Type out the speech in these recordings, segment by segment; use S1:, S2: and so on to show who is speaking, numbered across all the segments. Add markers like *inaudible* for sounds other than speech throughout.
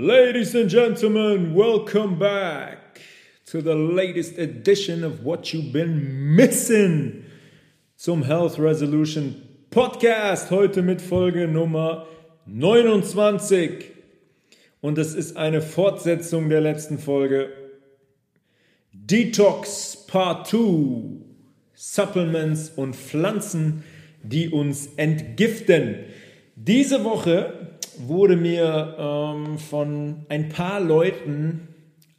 S1: Ladies and gentlemen, welcome back to the latest edition of What You've Been Missing zum Health Resolution Podcast. Heute mit Folge Nummer 29. Und es ist eine Fortsetzung der letzten Folge. Detox Part 2. Supplements und Pflanzen, die uns entgiften. Diese Woche wurde mir ähm, von ein paar Leuten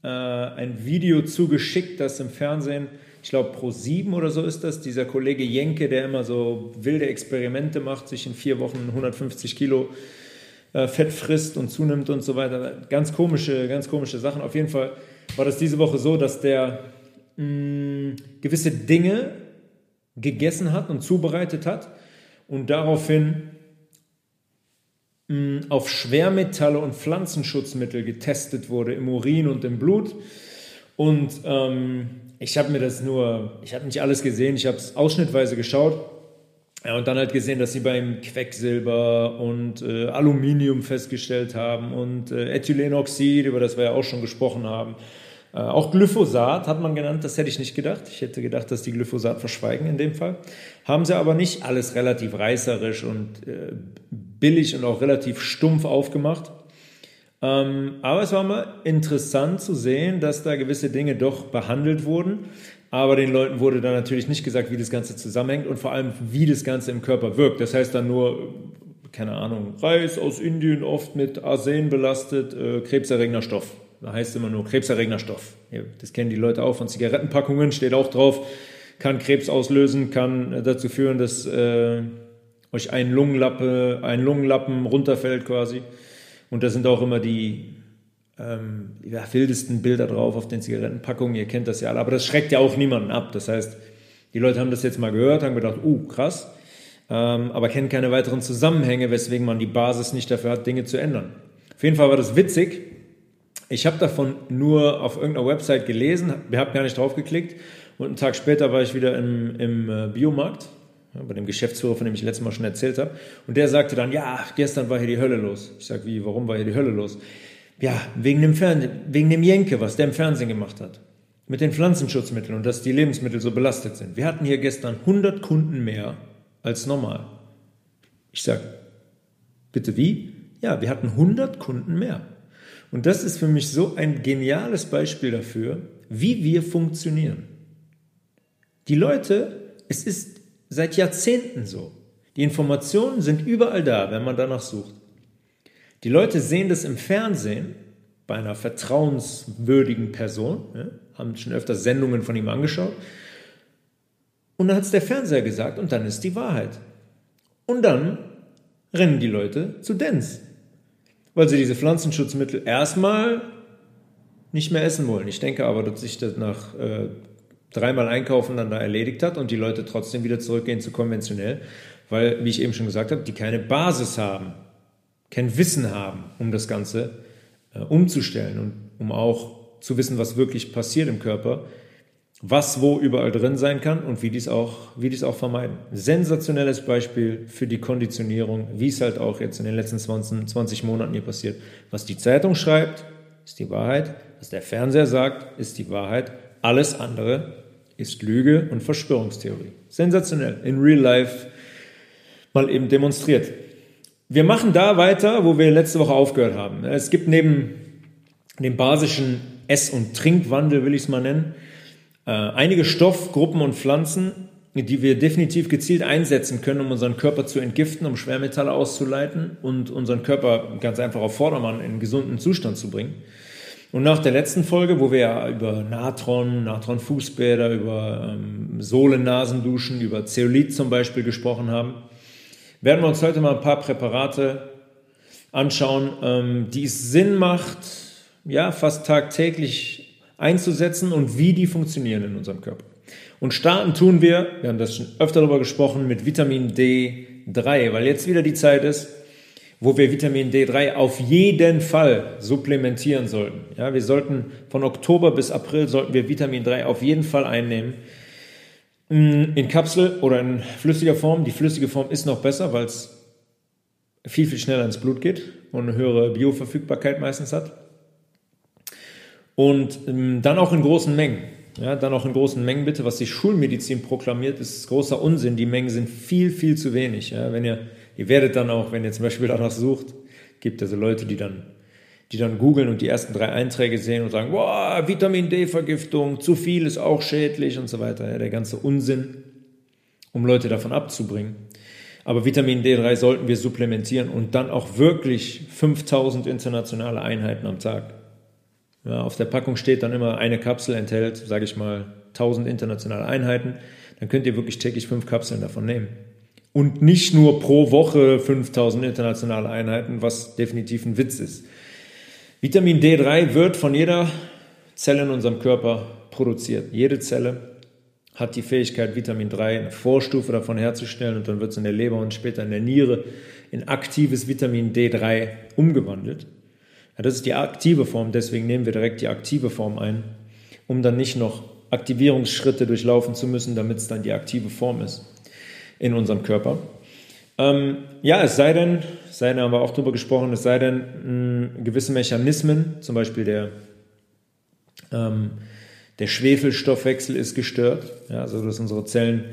S1: äh, ein Video zugeschickt, das im Fernsehen, ich glaube Pro 7 oder so ist das, dieser Kollege Jenke, der immer so wilde Experimente macht, sich in vier Wochen 150 Kilo äh, Fett frisst und zunimmt und so weiter. Ganz komische, ganz komische Sachen. Auf jeden Fall war das diese Woche so, dass der mh, mm, gewisse Dinge gegessen hat und zubereitet hat und daraufhin auf Schwermetalle und Pflanzenschutzmittel getestet wurde im Urin und im Blut. Und ähm, ich habe mir das nur, ich habe nicht alles gesehen, ich habe es ausschnittweise geschaut. Ja, und dann halt gesehen, dass sie beim Quecksilber und äh, Aluminium festgestellt haben und äh, Ethylenoxid, über das wir ja auch schon gesprochen haben. Äh, auch Glyphosat hat man genannt, das hätte ich nicht gedacht. Ich hätte gedacht, dass die Glyphosat verschweigen in dem Fall. Haben sie aber nicht, alles relativ reißerisch und äh, billig und auch relativ stumpf aufgemacht. Ähm, aber es war mal interessant zu sehen, dass da gewisse Dinge doch behandelt wurden. Aber den Leuten wurde dann natürlich nicht gesagt, wie das Ganze zusammenhängt und vor allem, wie das Ganze im Körper wirkt. Das heißt dann nur, keine Ahnung, Reis aus Indien oft mit Arsen belastet, äh, krebserregender Stoff. Da heißt immer nur krebserregender Stoff. Das kennen die Leute auch von Zigarettenpackungen, steht auch drauf, kann Krebs auslösen, kann dazu führen, dass äh, euch ein Lungenlappe, ein Lungenlappen runterfällt quasi. Und da sind auch immer die ähm, ja, wildesten Bilder drauf auf den Zigarettenpackungen. Ihr kennt das ja alle. Aber das schreckt ja auch niemanden ab. Das heißt, die Leute haben das jetzt mal gehört, haben gedacht, uh, krass, ähm, aber kennen keine weiteren Zusammenhänge, weswegen man die Basis nicht dafür hat, Dinge zu ändern. Auf jeden Fall war das witzig. Ich habe davon nur auf irgendeiner Website gelesen, habe gar nicht drauf geklickt und einen Tag später war ich wieder im, im äh, Biomarkt bei dem Geschäftsführer, von dem ich letztes Mal schon erzählt habe. Und der sagte dann, ja, gestern war hier die Hölle los. Ich sage, wie, warum war hier die Hölle los? Ja, wegen dem, Fern wegen dem Jenke, was der im Fernsehen gemacht hat. Mit den Pflanzenschutzmitteln und dass die Lebensmittel so belastet sind. Wir hatten hier gestern 100 Kunden mehr als normal. Ich sage, bitte wie? Ja, wir hatten 100 Kunden mehr. Und das ist für mich so ein geniales Beispiel dafür, wie wir funktionieren. Die Leute, es ist seit Jahrzehnten so. Die Informationen sind überall da, wenn man danach sucht. Die Leute sehen das im Fernsehen bei einer vertrauenswürdigen Person, ja, haben schon öfter Sendungen von ihm angeschaut. Und dann hat es der Fernseher gesagt und dann ist die Wahrheit. Und dann rennen die Leute zu Dens, weil sie diese Pflanzenschutzmittel erstmal nicht mehr essen wollen. Ich denke aber, dass sich das nach äh, dreimal einkaufen dann da erledigt hat und die Leute trotzdem wieder zurückgehen zu konventionell, weil, wie ich eben schon gesagt habe, die keine Basis haben, kein Wissen haben, um das Ganze äh, umzustellen und um auch zu wissen, was wirklich passiert im Körper, was wo überall drin sein kann und wie dies auch, wie dies auch vermeiden. Sensationelles Beispiel für die Konditionierung, wie es halt auch jetzt in den letzten 20, 20 Monaten hier passiert. Was die Zeitung schreibt, ist die Wahrheit. Was der Fernseher sagt, ist die Wahrheit. Alles andere ist Lüge und Verschwörungstheorie. Sensationell. In real life mal eben demonstriert. Wir machen da weiter, wo wir letzte Woche aufgehört haben. Es gibt neben dem basischen Ess- und Trinkwandel, will ich es mal nennen, äh, einige Stoffgruppen und Pflanzen, die wir definitiv gezielt einsetzen können, um unseren Körper zu entgiften, um Schwermetalle auszuleiten und unseren Körper ganz einfach auf Vordermann in gesunden Zustand zu bringen. Und nach der letzten Folge, wo wir ja über Natron, Natron-Fußbäder, über ähm, Sohlennasenduschen, über Zeolit zum Beispiel gesprochen haben, werden wir uns heute mal ein paar Präparate anschauen, ähm, die es Sinn macht, ja, fast tagtäglich einzusetzen und wie die funktionieren in unserem Körper. Und starten tun wir, wir haben das schon öfter darüber gesprochen, mit Vitamin D3, weil jetzt wieder die Zeit ist, wo wir Vitamin D3 auf jeden Fall supplementieren sollten. Ja, wir sollten von Oktober bis April sollten wir Vitamin 3 auf jeden Fall einnehmen. Mm, in Kapsel oder in flüssiger Form. Die flüssige Form ist noch besser, weil es viel, viel schneller ins Blut geht und eine höhere Bioverfügbarkeit meistens hat. Und ähm, dann auch in großen Mengen. Ja, dann auch in großen Mengen bitte. Was die Schulmedizin proklamiert, ist großer Unsinn. Die Mengen sind viel, viel zu wenig. Ja, wenn ihr, ihr werdet dann auch, wenn ihr zum Beispiel danach sucht, gibt also Leute, die dann, die dann googeln und die ersten drei Einträge sehen und sagen, boah, Vitamin D-Vergiftung, zu viel ist auch schädlich und so weiter. Ja, der ganze Unsinn, um Leute davon abzubringen. Aber Vitamin D3 sollten wir supplementieren und dann auch wirklich 5000 internationale Einheiten am Tag. Ja, auf der Packung steht dann immer, eine Kapsel enthält, sage ich mal, 1000 internationale Einheiten. Dann könnt ihr wirklich täglich fünf Kapseln davon nehmen. Und nicht nur pro Woche 5000 internationale Einheiten, was definitiv ein Witz ist. Vitamin D3 wird von jeder Zelle in unserem Körper produziert. Jede Zelle hat die Fähigkeit, Vitamin 3, eine Vorstufe davon herzustellen und dann wird es in der Leber und später in der Niere in aktives Vitamin D3 umgewandelt. Ja, das ist die aktive Form, deswegen nehmen wir direkt die aktive Form ein, um dann nicht noch Aktivierungsschritte durchlaufen zu müssen, damit es dann die aktive Form ist in unserem Körper. Ähm, ja, es sei denn, sei denn, haben wir auch darüber gesprochen, es sei denn, mh, gewisse Mechanismen, zum Beispiel der, ähm, der Schwefelstoffwechsel ist gestört, ja, also dass unsere Zellen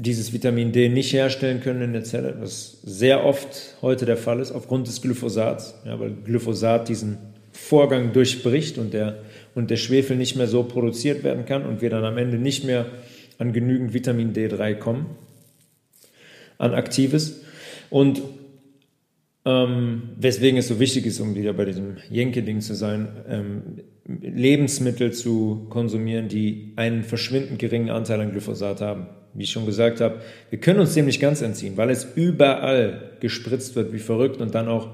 S1: dieses Vitamin D nicht herstellen können in der Zelle, was sehr oft heute der Fall ist, aufgrund des Glyphosats, ja, weil Glyphosat diesen Vorgang durchbricht und der, und der Schwefel nicht mehr so produziert werden kann und wir dann am Ende nicht mehr an genügend Vitamin D3 kommen, an Aktives. Und ähm, weswegen es so wichtig ist, um wieder bei diesem Jenke-Ding zu sein, ähm, Lebensmittel zu konsumieren, die einen verschwindend geringen Anteil an Glyphosat haben wie ich schon gesagt habe, wir können uns dem nicht ganz entziehen, weil es überall gespritzt wird wie verrückt und dann auch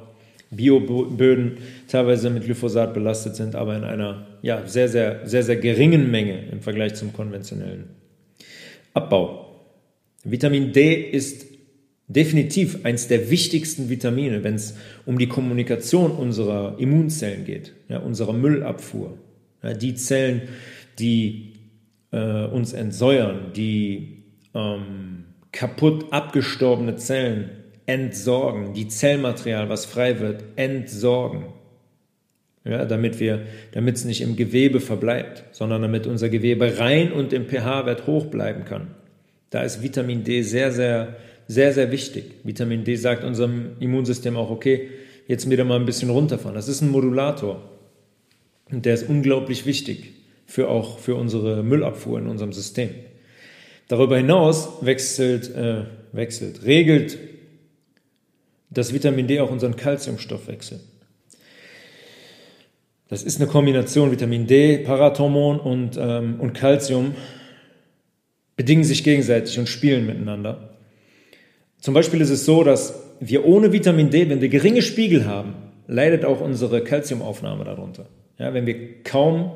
S1: Bioböden teilweise mit Glyphosat belastet sind, aber in einer ja, sehr, sehr, sehr, sehr geringen Menge im Vergleich zum konventionellen Abbau. Vitamin D ist definitiv eines der wichtigsten Vitamine, wenn es um die Kommunikation unserer Immunzellen geht, ja, unserer Müllabfuhr. Ja, die Zellen, die äh, uns entsäuern, die ähm, kaputt abgestorbene Zellen entsorgen, die Zellmaterial, was frei wird, entsorgen. Ja, damit es nicht im Gewebe verbleibt, sondern damit unser Gewebe rein und im pH-Wert hoch bleiben kann. Da ist Vitamin D sehr, sehr, sehr, sehr wichtig. Vitamin D sagt unserem Immunsystem auch, okay, jetzt wieder mal ein bisschen runterfahren. Das ist ein Modulator. Und der ist unglaublich wichtig für auch für unsere Müllabfuhr in unserem System. Darüber hinaus wechselt, äh, wechselt, regelt das Vitamin D auch unseren Kalziumstoffwechsel. Das ist eine Kombination Vitamin D, Parathormon und, ähm, und Calcium bedingen sich gegenseitig und spielen miteinander. Zum Beispiel ist es so, dass wir ohne Vitamin D, wenn wir geringe Spiegel haben, leidet auch unsere Calciumaufnahme darunter. Ja, wenn wir kaum,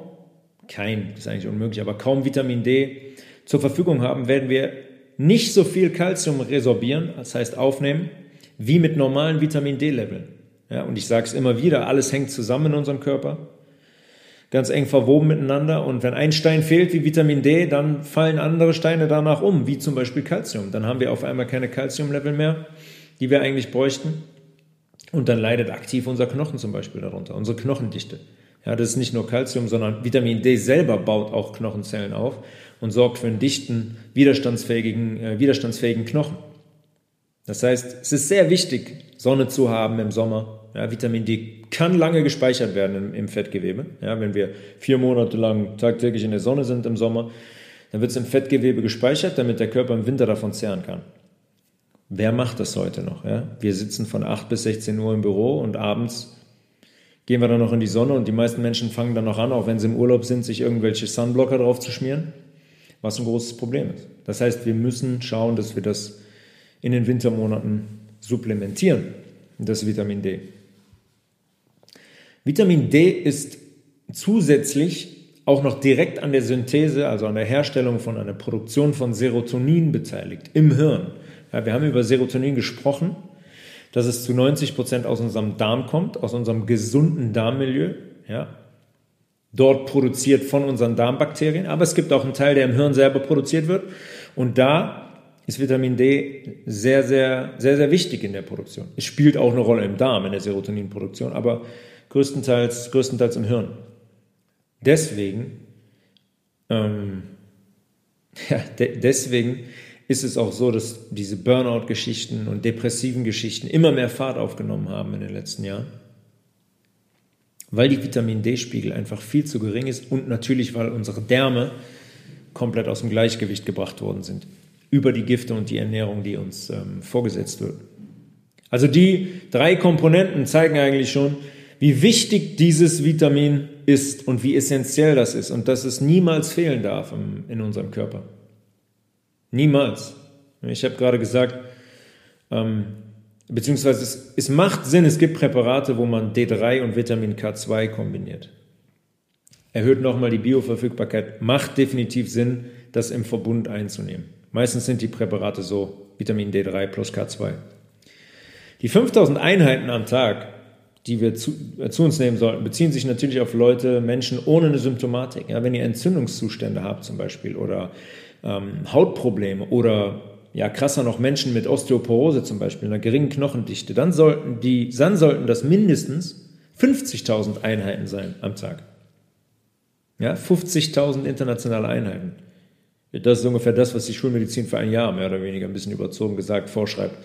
S1: kein, das ist eigentlich unmöglich, aber kaum Vitamin D zur Verfügung haben, werden wir nicht so viel Kalzium resorbieren, das heißt aufnehmen, wie mit normalen Vitamin D-Leveln. Ja, und ich sage es immer wieder, alles hängt zusammen in unserem Körper, ganz eng verwoben miteinander. Und wenn ein Stein fehlt wie Vitamin D, dann fallen andere Steine danach um, wie zum Beispiel Kalzium. Dann haben wir auf einmal keine Kalziumlevel mehr, die wir eigentlich bräuchten. Und dann leidet aktiv unser Knochen zum Beispiel darunter, unsere Knochendichte. Ja, das ist nicht nur Kalzium, sondern Vitamin D selber baut auch Knochenzellen auf und sorgt für einen dichten, widerstandsfähigen, äh, widerstandsfähigen Knochen. Das heißt, es ist sehr wichtig, Sonne zu haben im Sommer. Ja, Vitamin D kann lange gespeichert werden im, im Fettgewebe. Ja, wenn wir vier Monate lang tagtäglich in der Sonne sind im Sommer, dann wird es im Fettgewebe gespeichert, damit der Körper im Winter davon zehren kann. Wer macht das heute noch? Ja? Wir sitzen von 8 bis 16 Uhr im Büro und abends gehen wir dann noch in die Sonne und die meisten Menschen fangen dann noch an, auch wenn sie im Urlaub sind, sich irgendwelche Sunblocker drauf zu schmieren was ein großes Problem ist. Das heißt, wir müssen schauen, dass wir das in den Wintermonaten supplementieren, das Vitamin D. Vitamin D ist zusätzlich auch noch direkt an der Synthese, also an der Herstellung von einer Produktion von Serotonin beteiligt im Hirn. Ja, wir haben über Serotonin gesprochen, dass es zu 90 Prozent aus unserem Darm kommt, aus unserem gesunden Darmmilieu. Ja, dort produziert von unseren Darmbakterien, aber es gibt auch einen Teil, der im Hirn selber produziert wird. Und da ist Vitamin D sehr, sehr, sehr, sehr wichtig in der Produktion. Es spielt auch eine Rolle im Darm, in der Serotoninproduktion, aber größtenteils, größtenteils im Hirn. Deswegen, ähm, *laughs* ja, de deswegen ist es auch so, dass diese Burnout-Geschichten und depressiven Geschichten immer mehr Fahrt aufgenommen haben in den letzten Jahren. Weil die Vitamin D-Spiegel einfach viel zu gering ist und natürlich, weil unsere Därme komplett aus dem Gleichgewicht gebracht worden sind. Über die Gifte und die Ernährung, die uns ähm, vorgesetzt wird. Also die drei Komponenten zeigen eigentlich schon, wie wichtig dieses Vitamin ist und wie essentiell das ist und dass es niemals fehlen darf im, in unserem Körper. Niemals. Ich habe gerade gesagt, ähm, beziehungsweise es, es macht Sinn, es gibt Präparate, wo man D3 und Vitamin K2 kombiniert. Erhöht nochmal die Bioverfügbarkeit, macht definitiv Sinn, das im Verbund einzunehmen. Meistens sind die Präparate so, Vitamin D3 plus K2. Die 5000 Einheiten am Tag, die wir zu, äh, zu, uns nehmen sollten, beziehen sich natürlich auf Leute, Menschen ohne eine Symptomatik. Ja, wenn ihr Entzündungszustände habt zum Beispiel oder ähm, Hautprobleme oder ja krasser noch Menschen mit Osteoporose zum Beispiel, einer geringen Knochendichte, dann sollten, die, dann sollten das mindestens 50.000 Einheiten sein am Tag. Ja, 50.000 internationale Einheiten. Das ist ungefähr das, was die Schulmedizin für ein Jahr mehr oder weniger ein bisschen überzogen gesagt vorschreibt.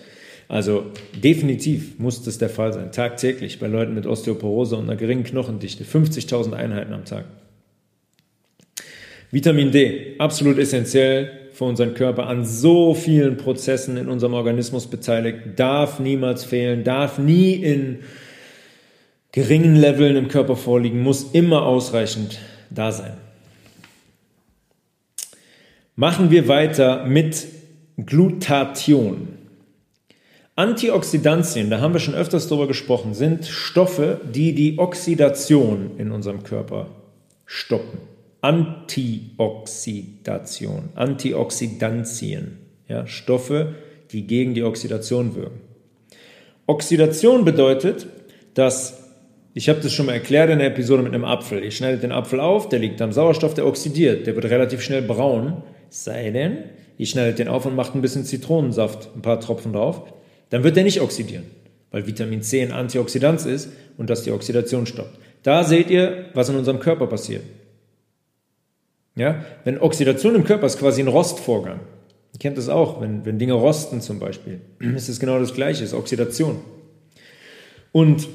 S1: Also definitiv muss das der Fall sein, tagtäglich bei Leuten mit Osteoporose und einer geringen Knochendichte. 50.000 Einheiten am Tag. Vitamin D, absolut essentiell für unseren Körper, an so vielen Prozessen in unserem Organismus beteiligt, darf niemals fehlen, darf nie in geringen Leveln im Körper vorliegen, muss immer ausreichend da sein. Machen wir weiter mit Glutathion. Antioxidantien, da haben wir schon öfters drüber gesprochen, sind Stoffe, die die Oxidation in unserem Körper stoppen. Antioxidation, Antioxidantien, ja, Stoffe, die gegen die Oxidation wirken. Oxidation bedeutet, dass, ich habe das schon mal erklärt in der Episode mit einem Apfel, ihr schneidet den Apfel auf, der liegt am Sauerstoff, der oxidiert, der wird relativ schnell braun, sei denn, ihr schneidet den auf und macht ein bisschen Zitronensaft, ein paar Tropfen drauf, dann wird der nicht oxidieren, weil Vitamin C ein Antioxidant ist und das die Oxidation stoppt. Da seht ihr, was in unserem Körper passiert. Ja? Wenn Oxidation im Körper ist quasi ein Rostvorgang. Ihr kennt das auch, wenn, wenn Dinge rosten zum Beispiel, ist es genau das Gleiche, ist Oxidation. Und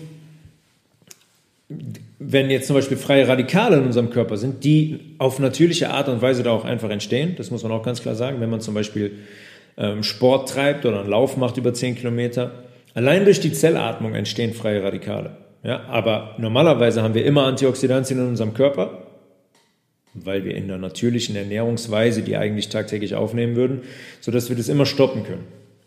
S1: wenn jetzt zum Beispiel freie Radikale in unserem Körper sind, die auf natürliche Art und Weise da auch einfach entstehen, das muss man auch ganz klar sagen, wenn man zum Beispiel ähm, Sport treibt oder einen Lauf macht über 10 Kilometer, allein durch die Zellatmung entstehen freie Radikale. Ja, aber normalerweise haben wir immer Antioxidantien in unserem Körper weil wir in der natürlichen Ernährungsweise die eigentlich tagtäglich aufnehmen würden, sodass wir das immer stoppen können.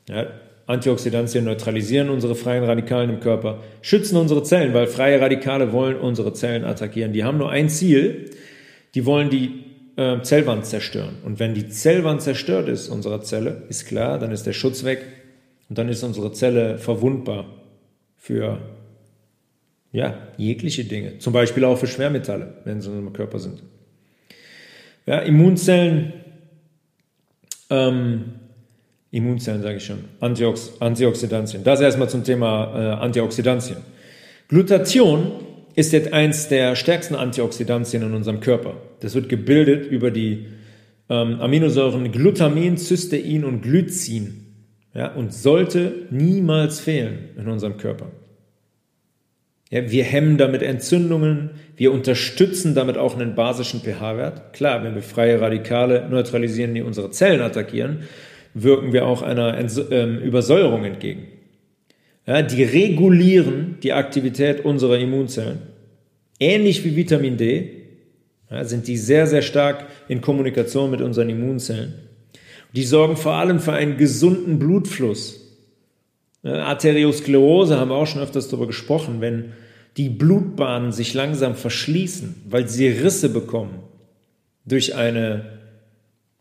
S1: Ja, Antioxidantien neutralisieren unsere freien Radikalen im Körper, schützen unsere Zellen, weil freie Radikale wollen unsere Zellen attackieren. Die haben nur ein Ziel, die wollen die äh, Zellwand zerstören. Und wenn die Zellwand zerstört ist, unserer Zelle, ist klar, dann ist der Schutz weg und dann ist unsere Zelle verwundbar für ja, jegliche Dinge, zum Beispiel auch für Schwermetalle, wenn sie in unserem Körper sind. Ja, Immunzellen, ähm, Immunzellen sage ich schon, Antiox Antioxidantien. Das erstmal zum Thema äh, Antioxidantien. Glutathion ist jetzt eins der stärksten Antioxidantien in unserem Körper. Das wird gebildet über die ähm, Aminosäuren Glutamin, Cystein und Glycin. Ja, und sollte niemals fehlen in unserem Körper. Ja, wir hemmen damit Entzündungen, wir unterstützen damit auch einen basischen pH-Wert. Klar, wenn wir freie Radikale neutralisieren, die unsere Zellen attackieren, wirken wir auch einer Ents ähm, Übersäuerung entgegen. Ja, die regulieren die Aktivität unserer Immunzellen. Ähnlich wie Vitamin D ja, sind die sehr, sehr stark in Kommunikation mit unseren Immunzellen. Die sorgen vor allem für einen gesunden Blutfluss. Arteriosklerose haben wir auch schon öfters darüber gesprochen, wenn die Blutbahnen sich langsam verschließen, weil sie Risse bekommen durch eine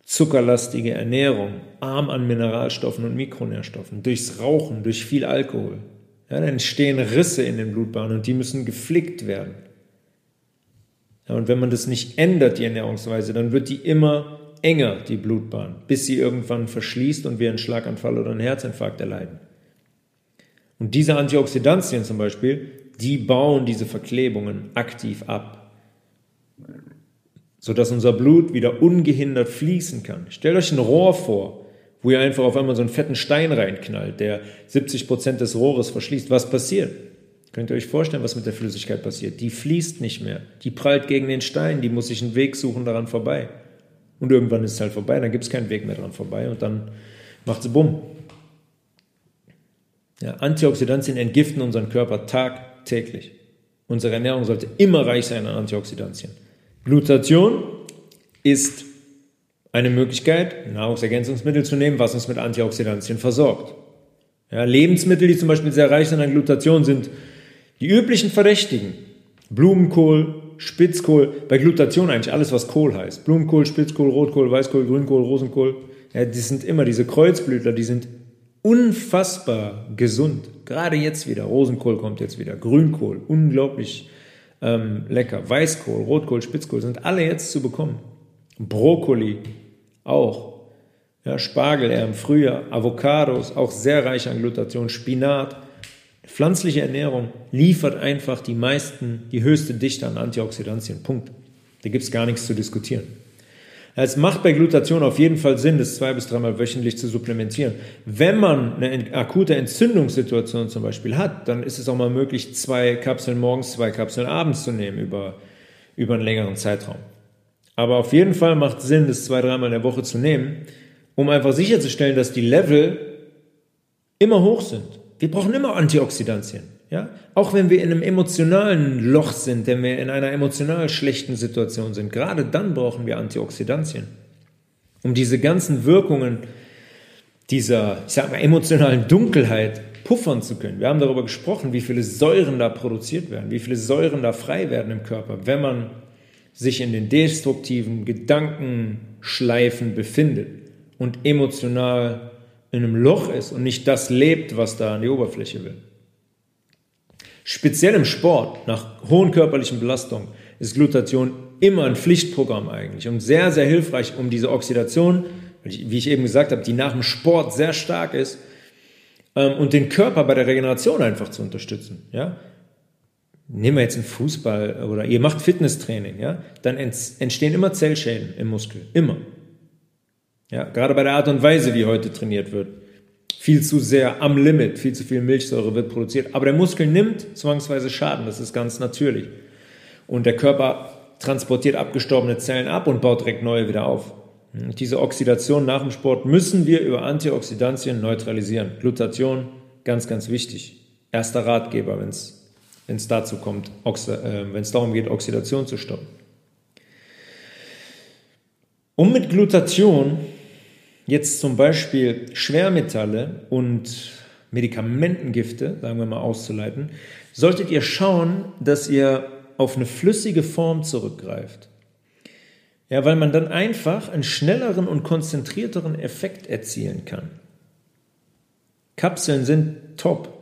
S1: zuckerlastige Ernährung, arm an Mineralstoffen und Mikronährstoffen, durchs Rauchen, durch viel Alkohol. Ja, dann entstehen Risse in den Blutbahnen und die müssen geflickt werden. Ja, und wenn man das nicht ändert, die Ernährungsweise, dann wird die immer enger, die Blutbahn, bis sie irgendwann verschließt und wir einen Schlaganfall oder einen Herzinfarkt erleiden. Und diese Antioxidantien zum Beispiel, die bauen diese Verklebungen aktiv ab, sodass unser Blut wieder ungehindert fließen kann. Stellt euch ein Rohr vor, wo ihr einfach auf einmal so einen fetten Stein reinknallt, der 70 Prozent des Rohres verschließt. Was passiert? Könnt ihr euch vorstellen, was mit der Flüssigkeit passiert? Die fließt nicht mehr. Die prallt gegen den Stein, die muss sich einen Weg suchen daran vorbei. Und irgendwann ist es halt vorbei, dann gibt es keinen Weg mehr daran vorbei und dann macht es bumm. Ja, Antioxidantien entgiften unseren Körper tagtäglich. Unsere Ernährung sollte immer reich sein an Antioxidantien. Glutation ist eine Möglichkeit, Nahrungsergänzungsmittel zu nehmen, was uns mit Antioxidantien versorgt. Ja, Lebensmittel, die zum Beispiel sehr reich sind an Glutation, sind die üblichen Verdächtigen. Blumenkohl, Spitzkohl, bei Glutation eigentlich alles, was Kohl heißt. Blumenkohl, Spitzkohl, Rotkohl, Weißkohl, Grünkohl, Rosenkohl. Ja, die sind immer diese Kreuzblütler, die sind unfassbar gesund. Gerade jetzt wieder. Rosenkohl kommt jetzt wieder. Grünkohl, unglaublich ähm, lecker. Weißkohl, Rotkohl, Spitzkohl sind alle jetzt zu bekommen. Brokkoli auch. Ja, Spargel eher im Frühjahr. Avocados, auch sehr reich an Glutation. Spinat. Pflanzliche Ernährung liefert einfach die meisten, die höchste Dichte an Antioxidantien. Punkt. Da gibt es gar nichts zu diskutieren. Es macht bei Glutation auf jeden Fall Sinn, das zwei bis dreimal wöchentlich zu supplementieren. Wenn man eine akute Entzündungssituation zum Beispiel hat, dann ist es auch mal möglich, zwei Kapseln morgens, zwei Kapseln abends zu nehmen über, über einen längeren Zeitraum. Aber auf jeden Fall macht es Sinn, das zwei, dreimal in der Woche zu nehmen, um einfach sicherzustellen, dass die Level immer hoch sind. Wir brauchen immer Antioxidantien. Ja? Auch wenn wir in einem emotionalen Loch sind, wenn wir in einer emotional schlechten Situation sind, gerade dann brauchen wir Antioxidantien. Um diese ganzen Wirkungen dieser, ich sag mal, emotionalen Dunkelheit puffern zu können. Wir haben darüber gesprochen, wie viele Säuren da produziert werden, wie viele Säuren da frei werden im Körper, wenn man sich in den destruktiven Gedankenschleifen befindet und emotional in einem Loch ist und nicht das lebt, was da an die Oberfläche will. Speziell im Sport, nach hohen körperlichen Belastungen, ist Glutation immer ein Pflichtprogramm eigentlich und sehr, sehr hilfreich, um diese Oxidation, wie ich eben gesagt habe, die nach dem Sport sehr stark ist, ähm, und den Körper bei der Regeneration einfach zu unterstützen. Ja? Nehmen wir jetzt einen Fußball oder ihr macht Fitnesstraining, ja? dann entstehen immer Zellschäden im Muskel. Immer. Ja, gerade bei der Art und Weise, wie heute trainiert wird. Viel zu sehr am Limit, viel zu viel Milchsäure wird produziert. Aber der Muskel nimmt zwangsweise Schaden, das ist ganz natürlich. Und der Körper transportiert abgestorbene Zellen ab und baut direkt neue wieder auf. Und diese Oxidation nach dem Sport müssen wir über Antioxidantien neutralisieren. Glutation, ganz, ganz wichtig. Erster Ratgeber, wenn es dazu kommt, äh, wenn es darum geht, Oxidation zu stoppen. Um mit Glutation jetzt zum Beispiel Schwermetalle und Medikamentengifte, sagen wir mal, auszuleiten, solltet ihr schauen, dass ihr auf eine flüssige Form zurückgreift. Ja, weil man dann einfach einen schnelleren und konzentrierteren Effekt erzielen kann. Kapseln sind top.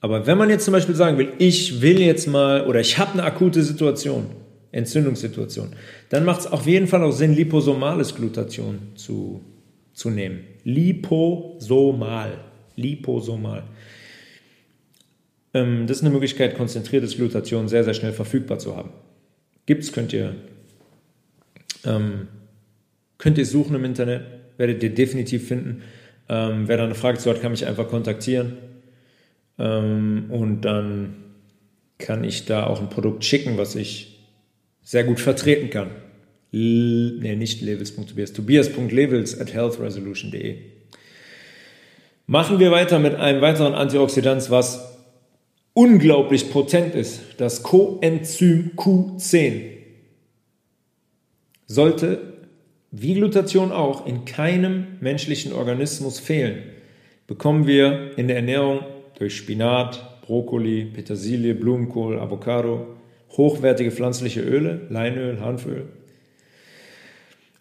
S1: Aber wenn man jetzt zum Beispiel sagen will, ich will jetzt mal oder ich habe eine akute Situation, Entzündungssituation, dann macht es auf jeden Fall auch Sinn, liposomales Glutation zu zu nehmen. Liposomal. Liposomal. Ähm, das ist eine Möglichkeit, konzentriertes Glutation sehr, sehr schnell verfügbar zu haben. Gibt's, könnt ihr, ähm, könnt ihr suchen im Internet, werdet ihr definitiv finden. Ähm, wer da eine Frage zu hat, kann mich einfach kontaktieren. Ähm, und dann kann ich da auch ein Produkt schicken, was ich sehr gut vertreten kann nee, nicht levels.tobias, tobias.levels at healthresolution.de. Machen wir weiter mit einem weiteren Antioxidant, was unglaublich potent ist, das Coenzym Q10. Sollte, wie Glutation auch, in keinem menschlichen Organismus fehlen, bekommen wir in der Ernährung durch Spinat, Brokkoli, Petersilie, Blumenkohl, Avocado, hochwertige pflanzliche Öle, Leinöl, Hanföl,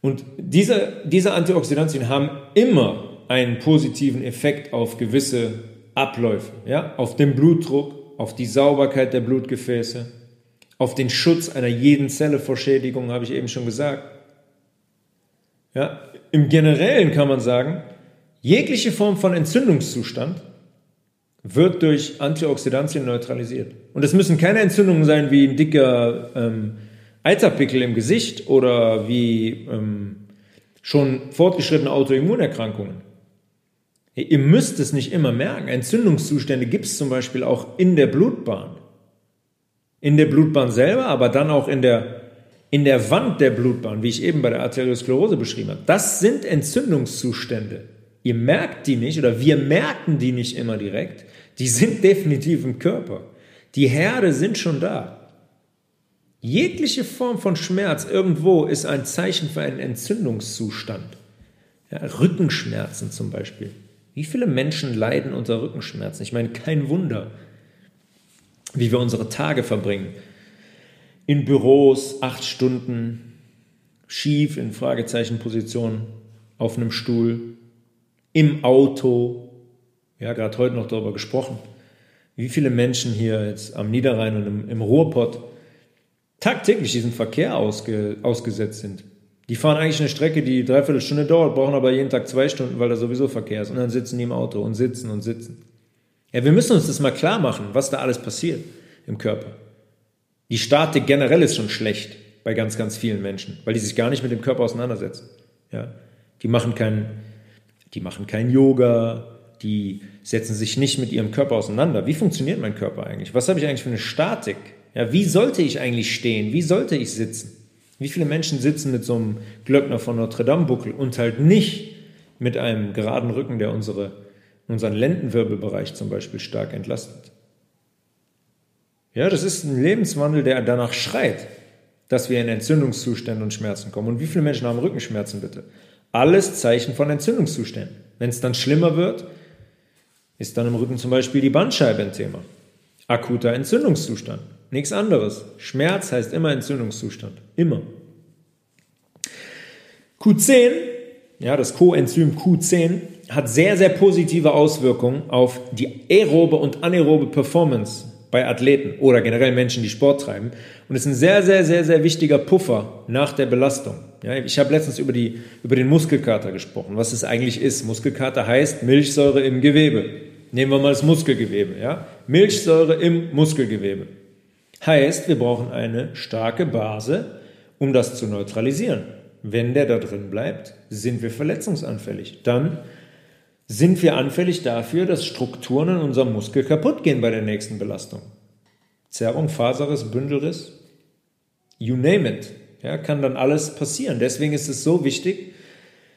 S1: und diese, diese Antioxidantien haben immer einen positiven Effekt auf gewisse Abläufe, ja? auf den Blutdruck, auf die Sauberkeit der Blutgefäße, auf den Schutz einer jeden Zelle vor Schädigung, habe ich eben schon gesagt. Ja, Im Generellen kann man sagen, jegliche Form von Entzündungszustand wird durch Antioxidantien neutralisiert. Und es müssen keine Entzündungen sein wie ein dicker ähm, Eiterpickel im Gesicht oder wie ähm, schon fortgeschrittene Autoimmunerkrankungen. Ihr müsst es nicht immer merken. Entzündungszustände gibt es zum Beispiel auch in der Blutbahn. In der Blutbahn selber, aber dann auch in der, in der Wand der Blutbahn, wie ich eben bei der Arteriosklerose beschrieben habe. Das sind Entzündungszustände. Ihr merkt die nicht oder wir merken die nicht immer direkt. Die sind definitiv im Körper. Die Herde sind schon da. Jegliche Form von Schmerz irgendwo ist ein Zeichen für einen Entzündungszustand. Ja, Rückenschmerzen zum Beispiel. Wie viele Menschen leiden unter Rückenschmerzen? Ich meine, kein Wunder, wie wir unsere Tage verbringen. In Büros acht Stunden, schief in Fragezeichenposition, auf einem Stuhl, im Auto. Ja, gerade heute noch darüber gesprochen. Wie viele Menschen hier jetzt am Niederrhein und im, im Ruhrpott tagtäglich diesem Verkehr ausge, ausgesetzt sind. Die fahren eigentlich eine Strecke, die dreiviertel Stunde dauert, brauchen aber jeden Tag zwei Stunden, weil da sowieso Verkehr ist. Und dann sitzen die im Auto und sitzen und sitzen. Ja, wir müssen uns das mal klar machen, was da alles passiert im Körper. Die Statik generell ist schon schlecht bei ganz, ganz vielen Menschen, weil die sich gar nicht mit dem Körper auseinandersetzen. Ja, die machen kein, die machen kein Yoga, die setzen sich nicht mit ihrem Körper auseinander. Wie funktioniert mein Körper eigentlich? Was habe ich eigentlich für eine Statik? Ja, wie sollte ich eigentlich stehen? Wie sollte ich sitzen? Wie viele Menschen sitzen mit so einem Glöckner von Notre Dame Buckel und halt nicht mit einem geraden Rücken, der unsere, unseren Lendenwirbelbereich zum Beispiel stark entlastet? Ja, das ist ein Lebenswandel, der danach schreit, dass wir in Entzündungszustände und Schmerzen kommen. Und wie viele Menschen haben Rückenschmerzen bitte? Alles Zeichen von Entzündungszuständen. Wenn es dann schlimmer wird, ist dann im Rücken zum Beispiel die Bandscheibe ein Thema. Akuter Entzündungszustand. Nichts anderes. Schmerz heißt immer Entzündungszustand. Immer. Q10, ja, das Coenzym Q10, hat sehr, sehr positive Auswirkungen auf die aerobe und anaerobe Performance bei Athleten oder generell Menschen, die Sport treiben. Und ist ein sehr, sehr, sehr, sehr wichtiger Puffer nach der Belastung. Ja, ich habe letztens über, die, über den Muskelkater gesprochen, was es eigentlich ist. Muskelkater heißt Milchsäure im Gewebe. Nehmen wir mal das Muskelgewebe. Ja? Milchsäure im Muskelgewebe. Heißt, wir brauchen eine starke Base, um das zu neutralisieren. Wenn der da drin bleibt, sind wir verletzungsanfällig. Dann sind wir anfällig dafür, dass Strukturen in unserem Muskel kaputt gehen bei der nächsten Belastung. Zerrung, Faserriss, Bündelriss, you name it. Ja, kann dann alles passieren. Deswegen ist es so wichtig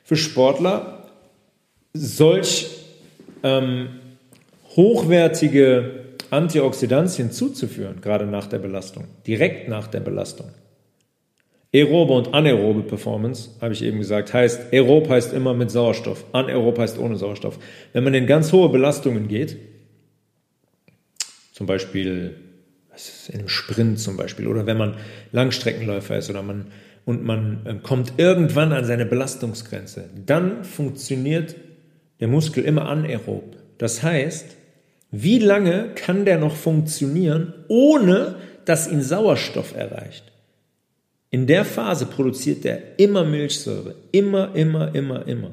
S1: für Sportler, solch ähm, hochwertige Antioxidantien zuzuführen, gerade nach der Belastung, direkt nach der Belastung. Aerobe und anaerobe Performance, habe ich eben gesagt, heißt, aerob heißt immer mit Sauerstoff, anaerob heißt ohne Sauerstoff. Wenn man in ganz hohe Belastungen geht, zum Beispiel in einem Sprint zum Beispiel, oder wenn man Langstreckenläufer ist oder man, und man ähm, kommt irgendwann an seine Belastungsgrenze, dann funktioniert der Muskel immer anaerob. Das heißt, wie lange kann der noch funktionieren, ohne dass ihn Sauerstoff erreicht? In der Phase produziert er immer Milchsäure. Immer, immer, immer, immer.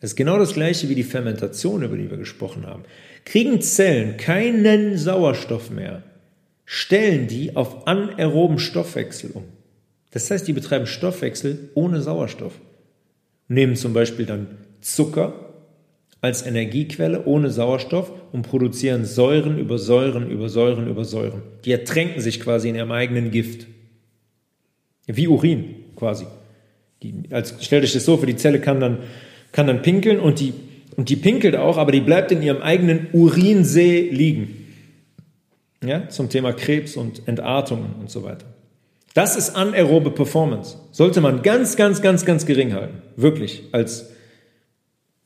S1: Das ist genau das gleiche wie die Fermentation, über die wir gesprochen haben. Kriegen Zellen keinen Sauerstoff mehr, stellen die auf anaeroben Stoffwechsel um. Das heißt, die betreiben Stoffwechsel ohne Sauerstoff. Nehmen zum Beispiel dann Zucker als Energiequelle ohne Sauerstoff und produzieren Säuren über Säuren über Säuren über Säuren. Die ertränken sich quasi in ihrem eigenen Gift. Wie Urin quasi. Die, als, stellt euch das so vor, die Zelle kann dann, kann dann pinkeln und die, und die pinkelt auch, aber die bleibt in ihrem eigenen Urinsee liegen. Ja, zum Thema Krebs und Entartungen und so weiter. Das ist anaerobe Performance. Sollte man ganz, ganz, ganz, ganz gering halten. Wirklich. Als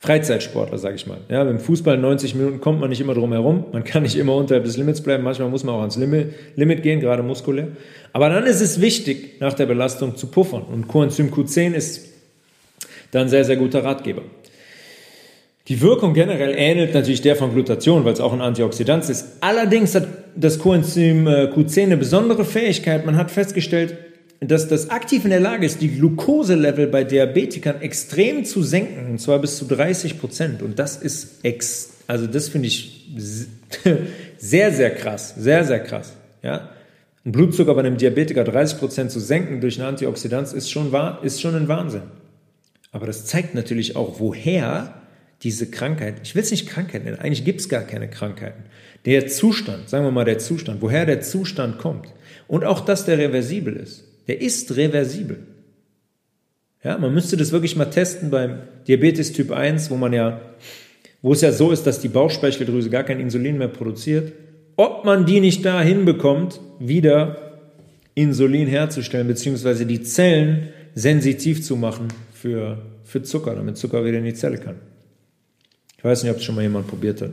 S1: Freizeitsportler, sage ich mal. Ja, beim Fußball 90 Minuten kommt man nicht immer drum herum. Man kann nicht immer unterhalb des Limits bleiben. Manchmal muss man auch ans Limit, Limit gehen, gerade muskulär. Aber dann ist es wichtig, nach der Belastung zu puffern. Und Coenzym Q10 ist dann sehr, sehr guter Ratgeber. Die Wirkung generell ähnelt natürlich der von Glutathion, weil es auch ein Antioxidant ist. Allerdings hat das Coenzym äh, Q10 eine besondere Fähigkeit. Man hat festgestellt, dass das aktiv in der Lage ist, die Glukoselevel bei Diabetikern extrem zu senken, und zwar bis zu 30 Prozent. Und das ist ex, also das finde ich *laughs* sehr, sehr krass, sehr, sehr krass. Ja, ein Blutzucker bei einem Diabetiker 30 Prozent zu senken durch eine Antioxidanz ist schon, ist schon ein Wahnsinn. Aber das zeigt natürlich auch, woher diese Krankheit, ich will es nicht Krankheit nennen, eigentlich gibt es gar keine Krankheiten. Der Zustand, sagen wir mal der Zustand, woher der Zustand kommt. Und auch, dass der reversibel ist. Der ist reversibel. Ja, man müsste das wirklich mal testen beim Diabetes Typ 1, wo man ja, wo es ja so ist, dass die Bauchspeicheldrüse gar kein Insulin mehr produziert, ob man die nicht da hinbekommt, wieder Insulin herzustellen, beziehungsweise die Zellen sensitiv zu machen für, für Zucker, damit Zucker wieder in die Zelle kann. Ich weiß nicht, ob es schon mal jemand probiert hat.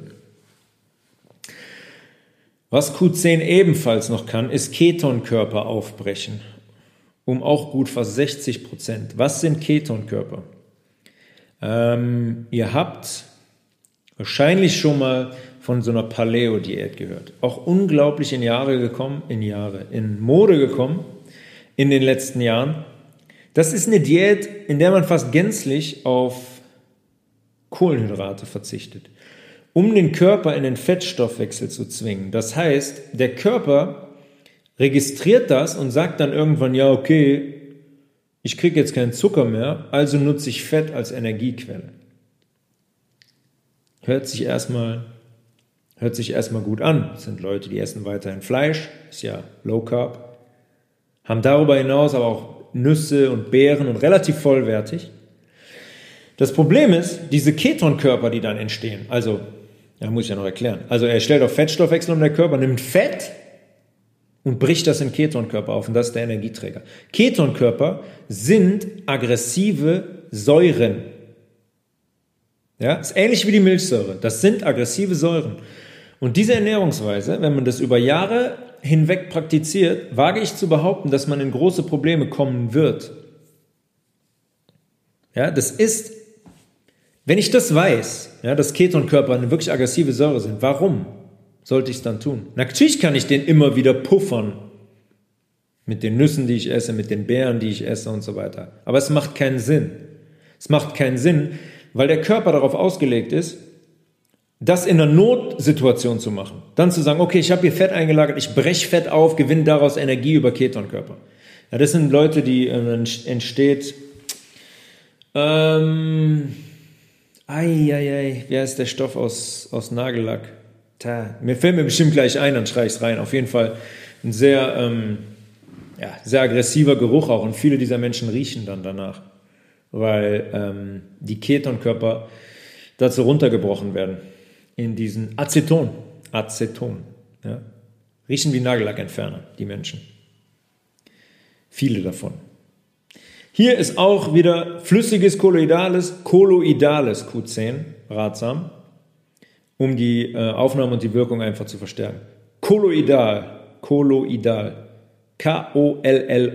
S1: Was Q10 ebenfalls noch kann, ist Ketonkörper aufbrechen. Um auch gut fast 60 Prozent. Was sind Ketonkörper? Ähm, ihr habt wahrscheinlich schon mal von so einer Paleo-Diät gehört. Auch unglaublich in Jahre gekommen, in Jahre, in Mode gekommen in den letzten Jahren. Das ist eine Diät, in der man fast gänzlich auf Kohlenhydrate verzichtet um den Körper in den Fettstoffwechsel zu zwingen. Das heißt, der Körper registriert das und sagt dann irgendwann, ja, okay, ich kriege jetzt keinen Zucker mehr, also nutze ich Fett als Energiequelle. Hört sich erstmal hört sich erstmal gut an. Das sind Leute, die essen weiterhin Fleisch, ist ja Low Carb, haben darüber hinaus aber auch Nüsse und Beeren und relativ vollwertig. Das Problem ist, diese Ketonkörper, die dann entstehen, also ja, muss ich ja noch erklären. Also er stellt auf Fettstoffwechsel um der Körper, nimmt Fett und bricht das in Ketonkörper auf und das ist der Energieträger. Ketonkörper sind aggressive Säuren. Ja, ist ähnlich wie die Milchsäure. Das sind aggressive Säuren. Und diese Ernährungsweise, wenn man das über Jahre hinweg praktiziert, wage ich zu behaupten, dass man in große Probleme kommen wird. Ja, das ist wenn ich das weiß, ja, dass Ketonkörper eine wirklich aggressive Säure sind, warum sollte ich es dann tun? Natürlich kann ich den immer wieder puffern. Mit den Nüssen, die ich esse, mit den Beeren, die ich esse und so weiter. Aber es macht keinen Sinn. Es macht keinen Sinn, weil der Körper darauf ausgelegt ist, das in einer Notsituation zu machen. Dann zu sagen, okay, ich habe hier Fett eingelagert, ich breche Fett auf, gewinne daraus Energie über Ketonkörper. Ja, das sind Leute, die äh, entsteht, ähm, Eieiei, wie heißt der Stoff aus, aus Nagellack? Da, mir fällt mir bestimmt gleich ein, dann schreie ich es rein. Auf jeden Fall ein sehr, ähm, ja, sehr aggressiver Geruch auch und viele dieser Menschen riechen dann danach, weil ähm, die Ketonkörper dazu runtergebrochen werden in diesen Aceton. Aceton. Ja. Riechen wie Nagellackentferner, die Menschen. Viele davon. Hier ist auch wieder flüssiges kolloidales, kolloidales Q10 ratsam, um die äh, Aufnahme und die Wirkung einfach zu verstärken. Kolloidal, kolloidal, K-O-L-L-O-idal,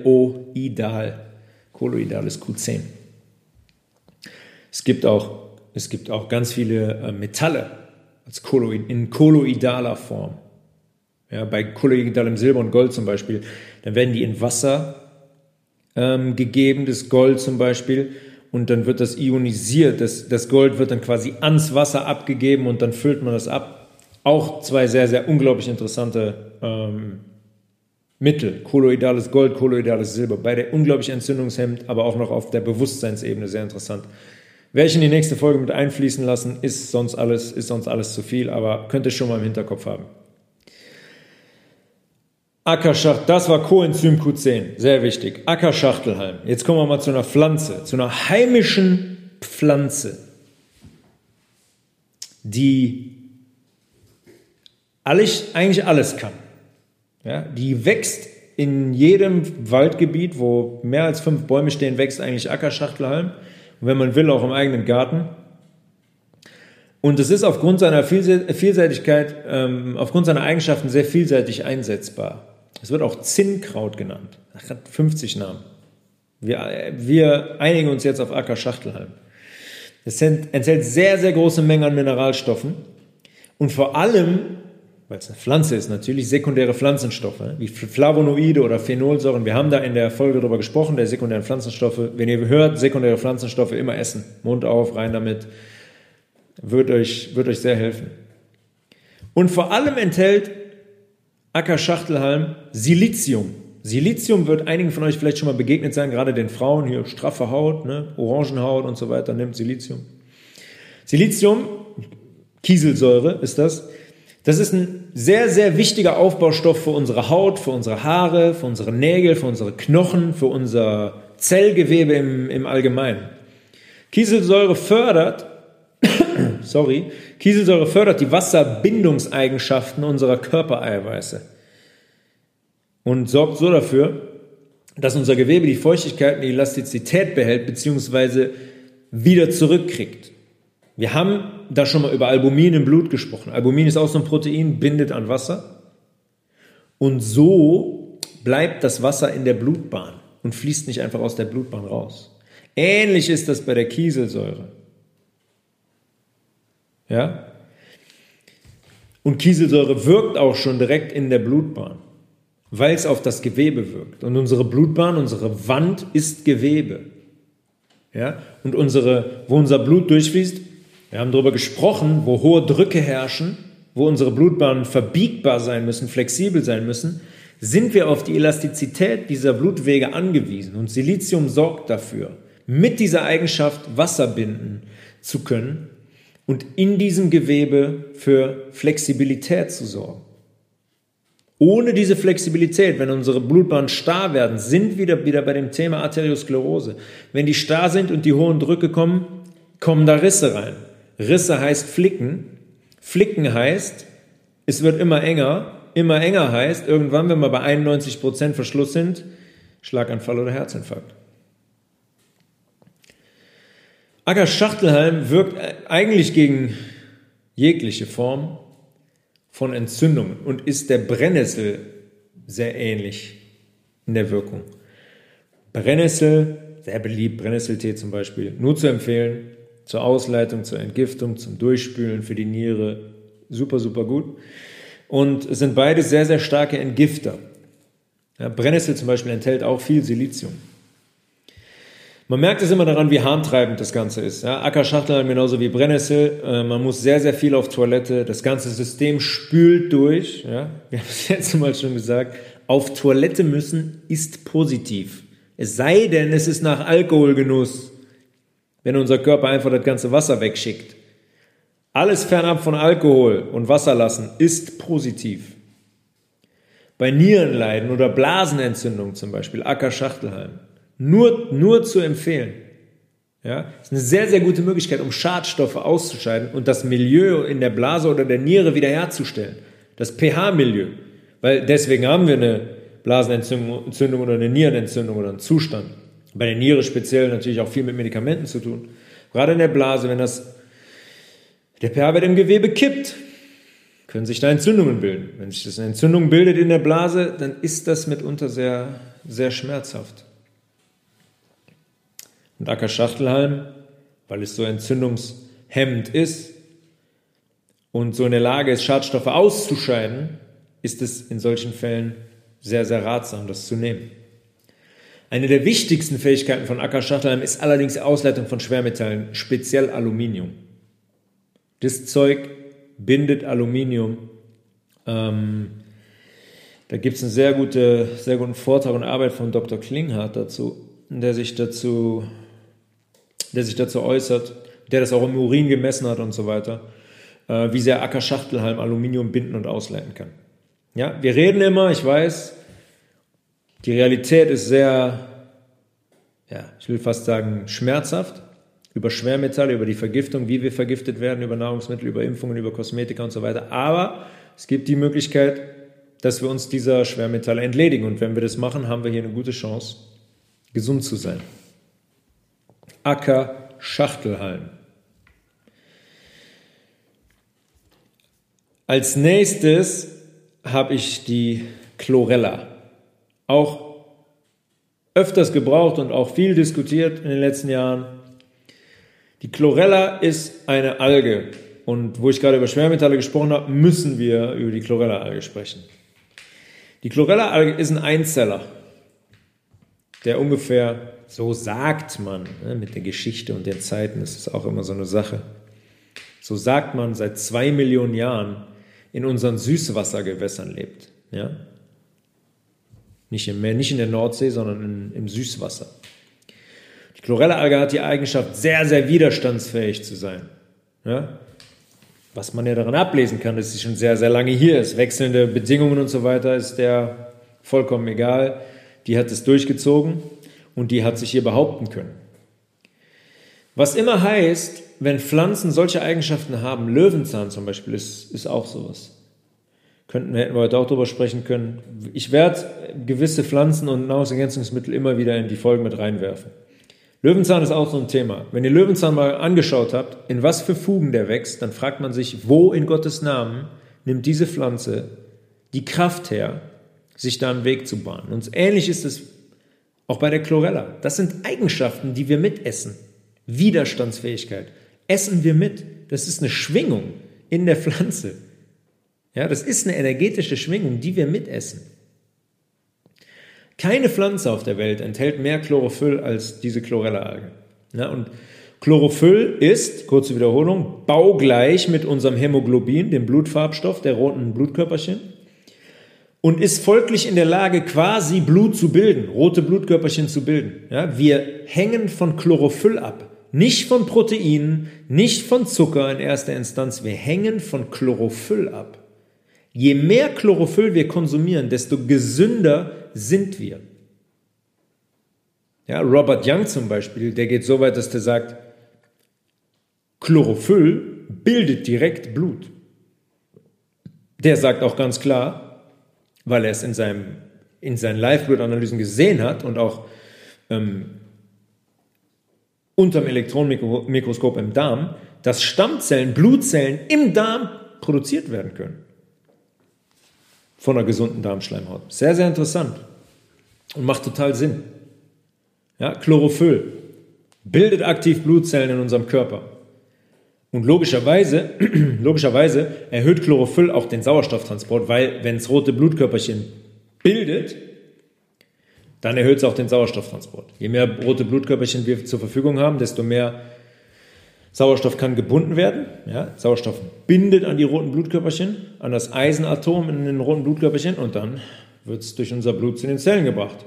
S1: kolloidales Q10. Es gibt auch, es gibt auch ganz viele äh, Metalle als Kolloid, in kolloidaler Form. Ja, bei kolloidalem Silber und Gold zum Beispiel, dann werden die in Wasser ähm, gegeben, das Gold zum Beispiel, und dann wird das ionisiert. Das, das Gold wird dann quasi ans Wasser abgegeben und dann füllt man das ab. Auch zwei sehr, sehr unglaublich interessante ähm, Mittel. Kolloidales Gold, kolloidales Silber. Beide unglaublich entzündungshemmend, aber auch noch auf der Bewusstseinsebene sehr interessant. Werde ich in die nächste Folge mit einfließen lassen, ist sonst alles, ist sonst alles zu viel, aber könnte schon mal im Hinterkopf haben. Ackerschacht, das war Coenzym Q10, sehr wichtig. Ackerschachtelhalm. Jetzt kommen wir mal zu einer Pflanze, zu einer heimischen Pflanze, die alles, eigentlich alles kann. Ja, die wächst in jedem Waldgebiet, wo mehr als fünf Bäume stehen, wächst eigentlich Ackerschachtelhalm. Und wenn man will, auch im eigenen Garten. Und es ist aufgrund seiner Vielseitigkeit, ähm, aufgrund seiner Eigenschaften sehr vielseitig einsetzbar. Es wird auch Zinnkraut genannt. Das hat 50 Namen. Wir, wir einigen uns jetzt auf Ackerschachtelhalm. Es enthält sehr, sehr große Mengen an Mineralstoffen und vor allem weil es eine Pflanze ist, natürlich sekundäre Pflanzenstoffe, wie Flavonoide oder Phenolsäuren. Wir haben da in der Folge darüber gesprochen, der sekundären Pflanzenstoffe. Wenn ihr hört, sekundäre Pflanzenstoffe immer essen. Mund auf, rein damit. Wird euch, wird euch sehr helfen. Und vor allem enthält Ackerschachtelhalm Silizium. Silizium wird einigen von euch vielleicht schon mal begegnet sein, gerade den Frauen, hier straffe Haut, ne, Orangenhaut und so weiter, nimmt Silizium. Silizium, Kieselsäure ist das, das ist ein sehr, sehr wichtiger Aufbaustoff für unsere Haut, für unsere Haare, für unsere Nägel, für unsere Knochen, für unser Zellgewebe im, im Allgemeinen. Kieselsäure fördert, sorry, Kieselsäure fördert die Wasserbindungseigenschaften unserer Körpereiweiße und sorgt so dafür, dass unser Gewebe die Feuchtigkeit und die Elastizität behält bzw. wieder zurückkriegt. Wir haben da schon mal über Albumin im Blut gesprochen. Albumin ist auch so ein Protein, bindet an Wasser. Und so bleibt das Wasser in der Blutbahn und fließt nicht einfach aus der Blutbahn raus. Ähnlich ist das bei der Kieselsäure. Ja? Und Kieselsäure wirkt auch schon direkt in der Blutbahn, weil es auf das Gewebe wirkt. Und unsere Blutbahn, unsere Wand ist Gewebe. Ja? Und unsere, wo unser Blut durchfließt, wir haben darüber gesprochen, wo hohe Drücke herrschen, wo unsere Blutbahnen verbiegbar sein müssen, flexibel sein müssen, sind wir auf die Elastizität dieser Blutwege angewiesen. Und Silizium sorgt dafür, mit dieser Eigenschaft Wasser binden zu können und in diesem Gewebe für Flexibilität zu sorgen. Ohne diese Flexibilität, wenn unsere Blutbahnen starr werden, sind wir wieder bei dem Thema Arteriosklerose. Wenn die starr sind und die hohen Drücke kommen, kommen da Risse rein. Risse heißt Flicken. Flicken heißt, es wird immer enger. Immer enger heißt, irgendwann, wenn wir bei 91% Verschluss sind, Schlaganfall oder Herzinfarkt. Acker Schachtelhalm wirkt eigentlich gegen jegliche Form von Entzündungen und ist der Brennnessel sehr ähnlich in der Wirkung. Brennnessel, sehr beliebt, Brennnesseltee zum Beispiel, nur zu empfehlen, zur Ausleitung, zur Entgiftung, zum Durchspülen für die Niere. Super, super gut. Und es sind beide sehr, sehr starke Entgifter. Ja, Brennnessel zum Beispiel enthält auch viel Silizium. Man merkt es immer daran, wie harntreibend das Ganze ist. Ja, Ackerschachteln genauso wie Brennnessel. Äh, man muss sehr, sehr viel auf Toilette. Das ganze System spült durch. Ja, wir haben es *laughs* jetzt mal schon gesagt. Auf Toilette müssen ist positiv. Es sei denn, es ist nach Alkoholgenuss wenn unser Körper einfach das ganze Wasser wegschickt. Alles fernab von Alkohol und Wasser lassen ist positiv. Bei Nierenleiden oder Blasenentzündung zum Beispiel, Acker Schachtelheim, nur, nur zu empfehlen. Ja, ist eine sehr, sehr gute Möglichkeit, um Schadstoffe auszuscheiden und das Milieu in der Blase oder der Niere wiederherzustellen. Das pH-Milieu. Weil deswegen haben wir eine Blasenentzündung oder eine Nierenentzündung oder einen Zustand. Bei der Niere speziell natürlich auch viel mit Medikamenten zu tun. Gerade in der Blase, wenn das, der pH-Wert im Gewebe kippt, können sich da Entzündungen bilden. Wenn sich das eine Entzündung bildet in der Blase, dann ist das mitunter sehr, sehr schmerzhaft. Und Ackerschachtelhalm, weil es so entzündungshemmend ist und so in der Lage ist, Schadstoffe auszuscheiden, ist es in solchen Fällen sehr, sehr ratsam, das zu nehmen. Eine der wichtigsten Fähigkeiten von Ackerschachtelheim ist allerdings die Ausleitung von Schwermetallen, speziell Aluminium. Das Zeug bindet Aluminium. Ähm, da gibt es einen sehr, gute, sehr guten Vortrag und Arbeit von Dr. Klinghardt dazu, der sich dazu, der sich dazu äußert, der das auch im Urin gemessen hat und so weiter, äh, wie sehr Ackerschachtelhalm Aluminium binden und ausleiten kann. Ja, wir reden immer, ich weiß, die Realität ist sehr, ja, ich will fast sagen, schmerzhaft über Schwermetalle, über die Vergiftung, wie wir vergiftet werden, über Nahrungsmittel, über Impfungen, über Kosmetika und so weiter. Aber es gibt die Möglichkeit, dass wir uns dieser Schwermetalle entledigen. Und wenn wir das machen, haben wir hier eine gute Chance, gesund zu sein. Acker Schachtelhalm. Als nächstes habe ich die Chlorella auch öfters gebraucht und auch viel diskutiert in den letzten Jahren. Die Chlorella ist eine Alge Und wo ich gerade über Schwermetalle gesprochen habe, müssen wir über die Chlorella-Alge sprechen. Die Chlorella-Alge ist ein Einzeller, der ungefähr, so sagt man, ne, mit der Geschichte und den Zeiten, das ist auch immer so eine Sache, so sagt man, seit zwei Millionen Jahren in unseren Süßwassergewässern lebt. Ja? Nicht im Meer, nicht in der Nordsee, sondern in, im Süßwasser. Die Chlorella-Alge hat die Eigenschaft, sehr, sehr widerstandsfähig zu sein. Ja? Was man ja daran ablesen kann, dass sie schon sehr, sehr lange hier ist. Wechselnde Bedingungen und so weiter ist der vollkommen egal. Die hat es durchgezogen und die hat sich hier behaupten können. Was immer heißt, wenn Pflanzen solche Eigenschaften haben, Löwenzahn zum Beispiel ist, ist auch sowas. Könnten, hätten wir heute auch darüber sprechen können. Ich werde gewisse Pflanzen und Nahrungsergänzungsmittel immer wieder in die Folgen mit reinwerfen. Löwenzahn ist auch so ein Thema. Wenn ihr Löwenzahn mal angeschaut habt, in was für Fugen der wächst, dann fragt man sich, wo in Gottes Namen nimmt diese Pflanze die Kraft her, sich da einen Weg zu bahnen. Und ähnlich ist es auch bei der Chlorella. Das sind Eigenschaften, die wir mitessen. Widerstandsfähigkeit. Essen wir mit. Das ist eine Schwingung in der Pflanze. Ja, das ist eine energetische Schwingung, die wir mitessen. Keine Pflanze auf der Welt enthält mehr Chlorophyll als diese Chlorella-Alge. Ja, und Chlorophyll ist, kurze Wiederholung, baugleich mit unserem Hämoglobin, dem Blutfarbstoff der roten Blutkörperchen, und ist folglich in der Lage, quasi Blut zu bilden, rote Blutkörperchen zu bilden. Ja, wir hängen von Chlorophyll ab, nicht von Proteinen, nicht von Zucker in erster Instanz, wir hängen von Chlorophyll ab. Je mehr Chlorophyll wir konsumieren, desto gesünder sind wir. Ja, Robert Young zum Beispiel, der geht so weit, dass der sagt, Chlorophyll bildet direkt Blut. Der sagt auch ganz klar, weil er es in, seinem, in seinen Live-Blutanalysen gesehen hat und auch ähm, unter dem Elektronenmikroskop im Darm, dass Stammzellen, Blutzellen im Darm produziert werden können von einer gesunden Darmschleimhaut. Sehr, sehr interessant und macht total Sinn. Ja, Chlorophyll bildet aktiv Blutzellen in unserem Körper. Und logischerweise, *clears throat* logischerweise erhöht Chlorophyll auch den Sauerstofftransport, weil wenn es rote Blutkörperchen bildet, dann erhöht es auch den Sauerstofftransport. Je mehr rote Blutkörperchen wir zur Verfügung haben, desto mehr Sauerstoff kann gebunden werden. Ja, Sauerstoff bindet an die roten Blutkörperchen, an das Eisenatom in den roten Blutkörperchen und dann wird es durch unser Blut zu den Zellen gebracht.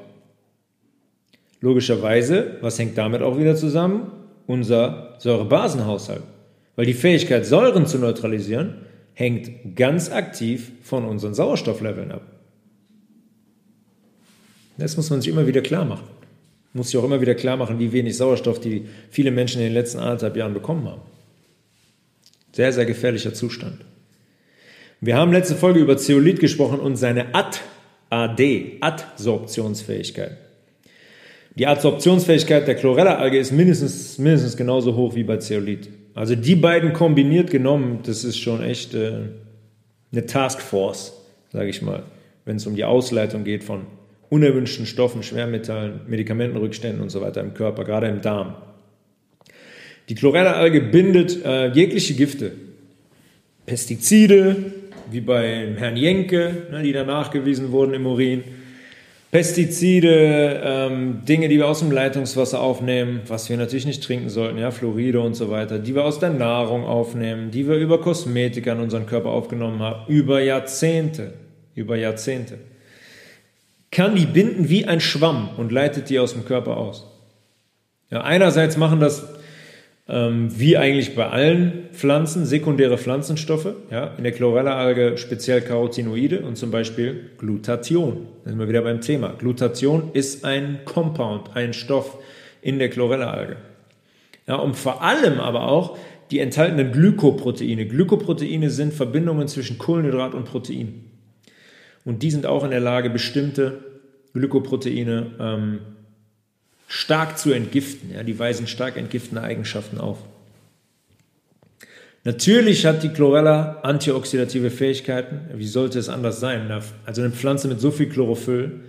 S1: Logischerweise, was hängt damit auch wieder zusammen? Unser Säurebasenhaushalt. Weil die Fähigkeit, Säuren zu neutralisieren, hängt ganz aktiv von unseren Sauerstoffleveln ab. Das muss man sich immer wieder klar machen muss sich auch immer wieder klar machen, wie wenig Sauerstoff die viele Menschen in den letzten anderthalb Jahren bekommen haben. Sehr, sehr gefährlicher Zustand. Wir haben letzte Folge über Zeolit gesprochen und seine AD, AD, Adsorptionsfähigkeit. Die Adsorptionsfähigkeit der Chlorella-Alge ist mindestens, mindestens genauso hoch wie bei Zeolit. Also die beiden kombiniert genommen, das ist schon echt äh, eine Taskforce, sage ich mal, wenn es um die Ausleitung geht von unerwünschten Stoffen, Schwermetallen, Medikamentenrückständen und so weiter im Körper, gerade im Darm. Die Chlorella-Alge bindet äh, jegliche Gifte, Pestizide, wie bei Herrn Jenke, ne, die da nachgewiesen wurden im Urin, Pestizide, ähm, Dinge, die wir aus dem Leitungswasser aufnehmen, was wir natürlich nicht trinken sollten, ja, Fluoride und so weiter, die wir aus der Nahrung aufnehmen, die wir über Kosmetika in unseren Körper aufgenommen haben, über Jahrzehnte, über Jahrzehnte kann die binden wie ein Schwamm und leitet die aus dem Körper aus. Ja, einerseits machen das ähm, wie eigentlich bei allen Pflanzen sekundäre Pflanzenstoffe, ja, in der Chlorella-Alge speziell Carotinoide und zum Beispiel Glutathion. Da sind wir wieder beim Thema. Glutathion ist ein Compound, ein Stoff in der Chlorella-Alge. Ja, und vor allem aber auch die enthaltenen Glykoproteine. Glykoproteine sind Verbindungen zwischen Kohlenhydrat und Protein. Und die sind auch in der Lage, bestimmte Glykoproteine ähm, stark zu entgiften. Ja, die weisen stark entgiftende Eigenschaften auf. Natürlich hat die Chlorella antioxidative Fähigkeiten. Wie sollte es anders sein? Also eine Pflanze mit so viel Chlorophyll,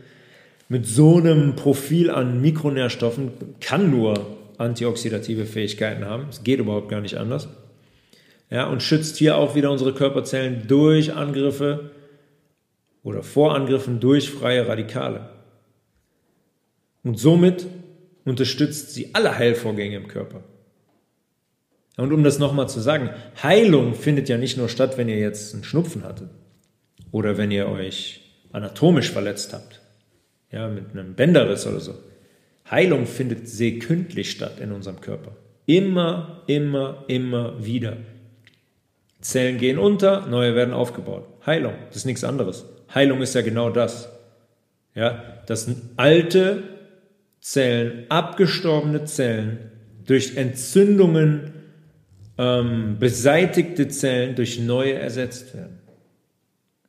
S1: mit so einem Profil an Mikronährstoffen kann nur antioxidative Fähigkeiten haben. Es geht überhaupt gar nicht anders. ja, und schützt hier auch wieder unsere Körperzellen durch Angriffe oder vor Angriffen durch freie Radikale. Und somit unterstützt sie alle Heilvorgänge im Körper. Und um das nochmal zu sagen, Heilung findet ja nicht nur statt, wenn ihr jetzt einen Schnupfen hattet oder wenn ihr euch anatomisch verletzt habt, ja, mit einem Bänderriss oder so. Heilung findet sekündlich statt in unserem Körper. Immer, immer, immer wieder. Zellen gehen unter, neue werden aufgebaut. Heilung, das ist nichts anderes. Heilung ist ja genau das. Ja, dass alte Zellen, abgestorbene Zellen durch Entzündungen ähm, beseitigte Zellen durch neue ersetzt werden.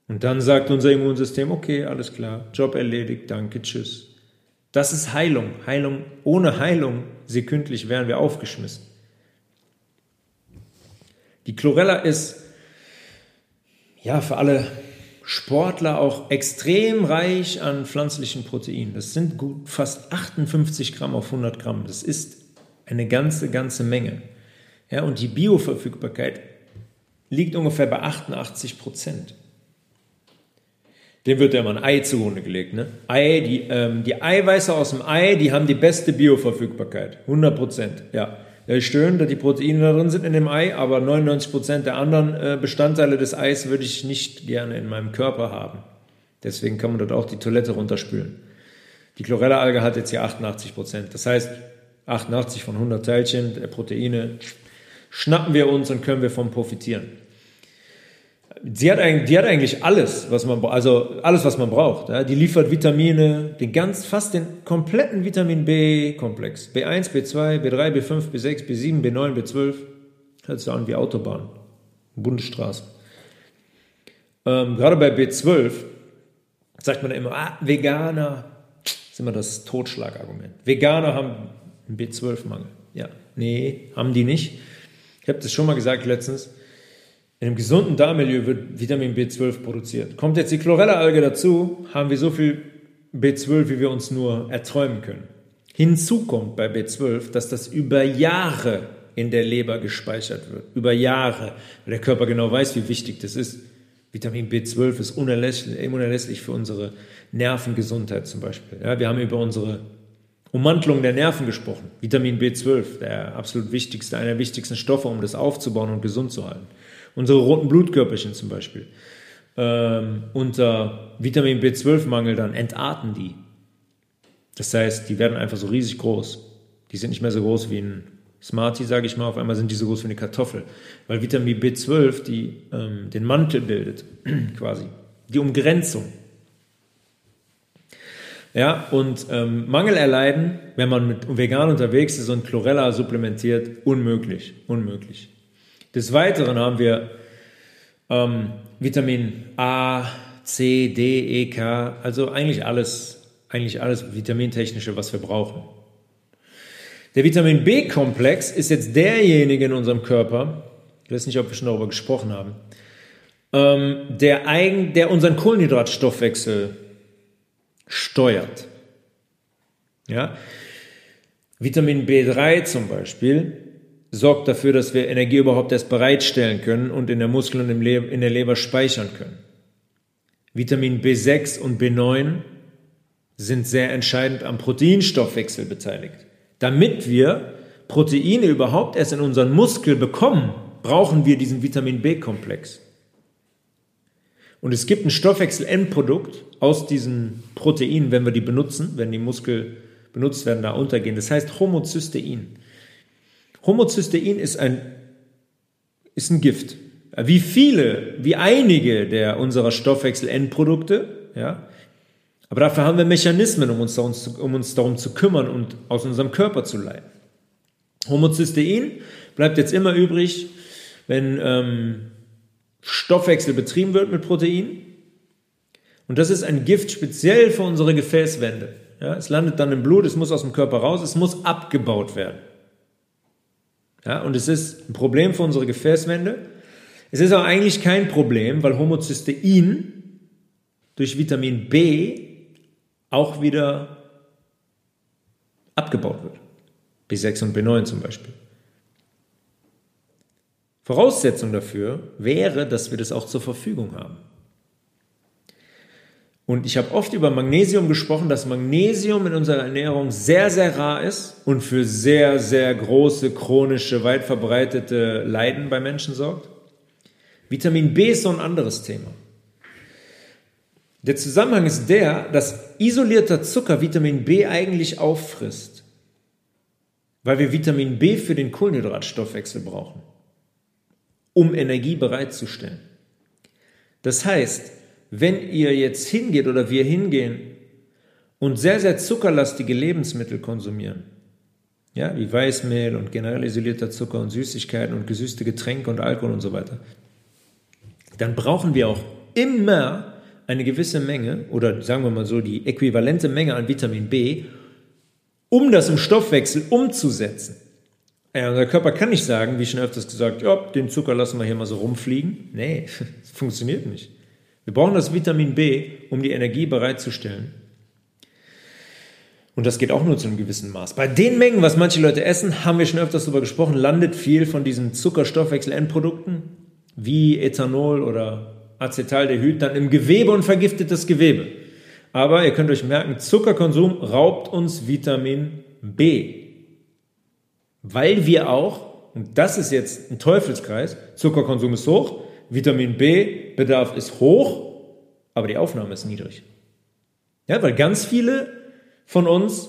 S1: Und dann sagt unser Immunsystem, okay, alles klar, Job erledigt, danke, tschüss. Das ist Heilung. Heilung, ohne Heilung, sekündlich wären wir aufgeschmissen. Die Chlorella ist ja für alle Sportler auch extrem reich an pflanzlichen Proteinen. Das sind gut fast 58 Gramm auf 100 Gramm. Das ist eine ganze, ganze Menge. Ja, und die Bioverfügbarkeit liegt ungefähr bei 88 Prozent. Dem wird ja immer ein Ei zugrunde gelegt. Ne? Ei, die, ähm, die Eiweiße aus dem Ei, die haben die beste Bioverfügbarkeit. 100 Prozent, ja. Ja, schön, dass die Proteine da drin sind in dem Ei, aber 99 Prozent der anderen äh, Bestandteile des Eis würde ich nicht gerne in meinem Körper haben. Deswegen kann man dort auch die Toilette runterspülen. Die Chlorella-Alge hat jetzt hier 88%. Prozent. Das heißt, 88 von 100 Teilchen der Proteine schnappen wir uns und können wir vom profitieren. Sie hat, eigentlich, die hat eigentlich alles, was man, also alles, was man braucht. Ja. Die liefert Vitamine, den ganz, fast den kompletten Vitamin B-Komplex. B1, B2, B3, B5, B6, B7, B9, B12. Hört sich an wie Autobahn. Bundesstraße. Ähm, gerade bei B12 sagt man immer, ah, Veganer, das ist immer das Totschlagargument. Veganer haben einen B12-Mangel. Ja, nee, haben die nicht. Ich habe das schon mal gesagt letztens. In einem gesunden Darmmilieu wird Vitamin B12 produziert. Kommt jetzt die Chlorella-Alge dazu, haben wir so viel B12, wie wir uns nur erträumen können. Hinzu kommt bei B12, dass das über Jahre in der Leber gespeichert wird. Über Jahre. Weil der Körper genau weiß, wie wichtig das ist. Vitamin B12 ist unerlässlich, unerlässlich für unsere Nervengesundheit zum Beispiel. Ja, wir haben über unsere Ummantelung der Nerven gesprochen. Vitamin B12, der absolut wichtigste, einer der wichtigsten Stoffe, um das aufzubauen und gesund zu halten. Unsere roten Blutkörperchen zum Beispiel. Ähm, unter Vitamin B12-Mangel dann entarten die. Das heißt, die werden einfach so riesig groß. Die sind nicht mehr so groß wie ein Smartie, sage ich mal. Auf einmal sind die so groß wie eine Kartoffel. Weil Vitamin B12 die, ähm, den Mantel bildet, *clears throat* quasi. Die Umgrenzung. Ja, und ähm, Mangel erleiden, wenn man mit vegan unterwegs ist und Chlorella supplementiert, unmöglich. Unmöglich. Des Weiteren haben wir ähm, Vitamin A, C, D, E, K, also eigentlich alles, eigentlich alles vitamintechnische, was wir brauchen. Der Vitamin B-Komplex ist jetzt derjenige in unserem Körper, ich weiß nicht, ob wir schon darüber gesprochen haben, ähm, der, eigen, der unseren Kohlenhydratstoffwechsel steuert. Ja? Vitamin B3 zum Beispiel sorgt dafür, dass wir Energie überhaupt erst bereitstellen können und in der Muskel und in der Leber speichern können. Vitamin B6 und B9 sind sehr entscheidend am Proteinstoffwechsel beteiligt. Damit wir Proteine überhaupt erst in unseren Muskel bekommen, brauchen wir diesen Vitamin B-Komplex. Und es gibt ein Stoffwechsel-Endprodukt aus diesen Proteinen, wenn wir die benutzen, wenn die Muskel benutzt werden, da untergehen. Das heißt Homozystein. Homozystein ist ein, ist ein Gift. Wie viele, wie einige der unserer Stoffwechsel-Endprodukte, ja. Aber dafür haben wir Mechanismen, um uns, darum zu, um uns darum zu kümmern und aus unserem Körper zu leiten. Homozystein bleibt jetzt immer übrig, wenn ähm, Stoffwechsel betrieben wird mit Protein. Und das ist ein Gift speziell für unsere Gefäßwände. Ja, es landet dann im Blut, es muss aus dem Körper raus, es muss abgebaut werden. Ja, und es ist ein Problem für unsere Gefäßwände. Es ist aber eigentlich kein Problem, weil Homozystein durch Vitamin B auch wieder abgebaut wird. B6 und B9 zum Beispiel. Voraussetzung dafür wäre, dass wir das auch zur Verfügung haben. Und ich habe oft über Magnesium gesprochen, dass Magnesium in unserer Ernährung sehr, sehr rar ist und für sehr, sehr große, chronische, weit verbreitete Leiden bei Menschen sorgt. Vitamin B ist so ein anderes Thema. Der Zusammenhang ist der, dass isolierter Zucker Vitamin B eigentlich auffrisst, weil wir Vitamin B für den Kohlenhydratstoffwechsel brauchen, um Energie bereitzustellen. Das heißt, wenn ihr jetzt hingeht oder wir hingehen und sehr, sehr zuckerlastige Lebensmittel konsumieren, ja, wie Weißmehl und generell isolierter Zucker und Süßigkeiten und gesüßte Getränke und Alkohol und so weiter, dann brauchen wir auch immer eine gewisse Menge oder sagen wir mal so die äquivalente Menge an Vitamin B, um das im Stoffwechsel umzusetzen. Ja, unser Körper kann nicht sagen, wie schon öfters gesagt, ja, den Zucker lassen wir hier mal so rumfliegen. Nee, *laughs* das funktioniert nicht. Wir brauchen das Vitamin B, um die Energie bereitzustellen. Und das geht auch nur zu einem gewissen Maß. Bei den Mengen, was manche Leute essen, haben wir schon öfters darüber gesprochen, landet viel von diesen Zuckerstoffwechsel-Endprodukten wie Ethanol oder Acetaldehyd dann im Gewebe und vergiftet das Gewebe. Aber ihr könnt euch merken, Zuckerkonsum raubt uns Vitamin B. Weil wir auch, und das ist jetzt ein Teufelskreis, Zuckerkonsum ist hoch, Vitamin B-Bedarf ist hoch, aber die Aufnahme ist niedrig. Ja, weil ganz viele von uns